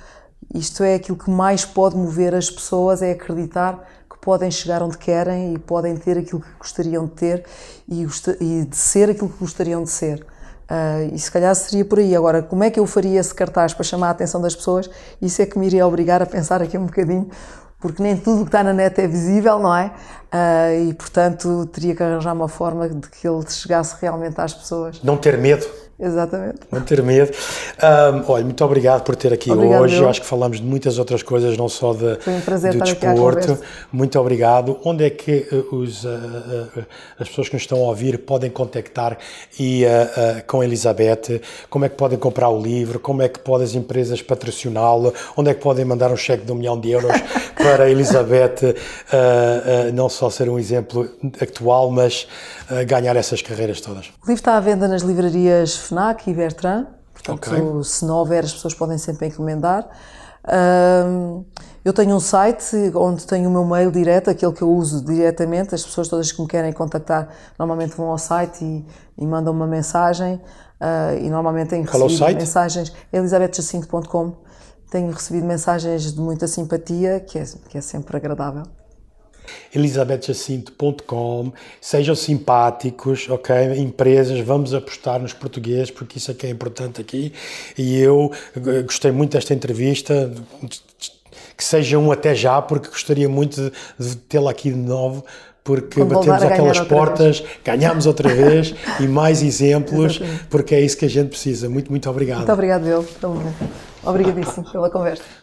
isto é aquilo que mais pode mover as pessoas, é acreditar podem chegar onde querem e podem ter aquilo que gostariam de ter e, e de ser aquilo que gostariam de ser. Ah, e se calhar seria por aí. Agora, como é que eu faria esse cartaz para chamar a atenção das pessoas? Isso é que me iria obrigar a pensar aqui um bocadinho, porque nem tudo o que está na net é visível, não é? Ah, e portanto teria que arranjar uma forma de que ele chegasse realmente às pessoas. Não ter medo. Exatamente. Não ter medo. Ahm, olha, muito obrigado por ter aqui Obrigado, hoje. eu. Acho que falamos de muitas outras coisas, não só de, Foi um prazer do desporto. Muito obrigado. Onde é que eh, os, ah, ah, as pessoas que nos estão a ouvir podem contactar e, ah, com a Elizabeth? Como é que podem comprar o livro? Como é que podem as empresas patrociná-lo? Onde é que podem mandar um cheque de um milhão de euros para a Elizabeth não só ser um exemplo atual, mas ah, ganhar essas carreiras todas? O livro está à venda nas livrarias FNAC e Bertrand, portanto, Ok. se não houver, as pessoas podem sempre encomendar. Ahm, eu tenho um site onde tenho o meu mail direto, aquele que eu uso diretamente. As pessoas todas que me querem contactar normalmente vão ao site e, e mandam uma mensagem. ah, e normalmente tenho Qual é recebido mensagens. elisabethjacinto.com. Tenho recebido mensagens de muita simpatia, que é, que é sempre agradável. elisabethjacinto.com sejam simpáticos, ok? Empresas, vamos apostar nos portugueses porque isso é que é importante aqui e eu eh, gostei muito desta entrevista que seja um até já porque gostaria muito de, de tê-la aqui de novo porque voltar batemos aquelas portas, ganhamos outra vez e mais exemplos porque é isso que a gente precisa. Muito, muito obrigado. Muito obrigado, eu. Obrigadíssimo pela conversa.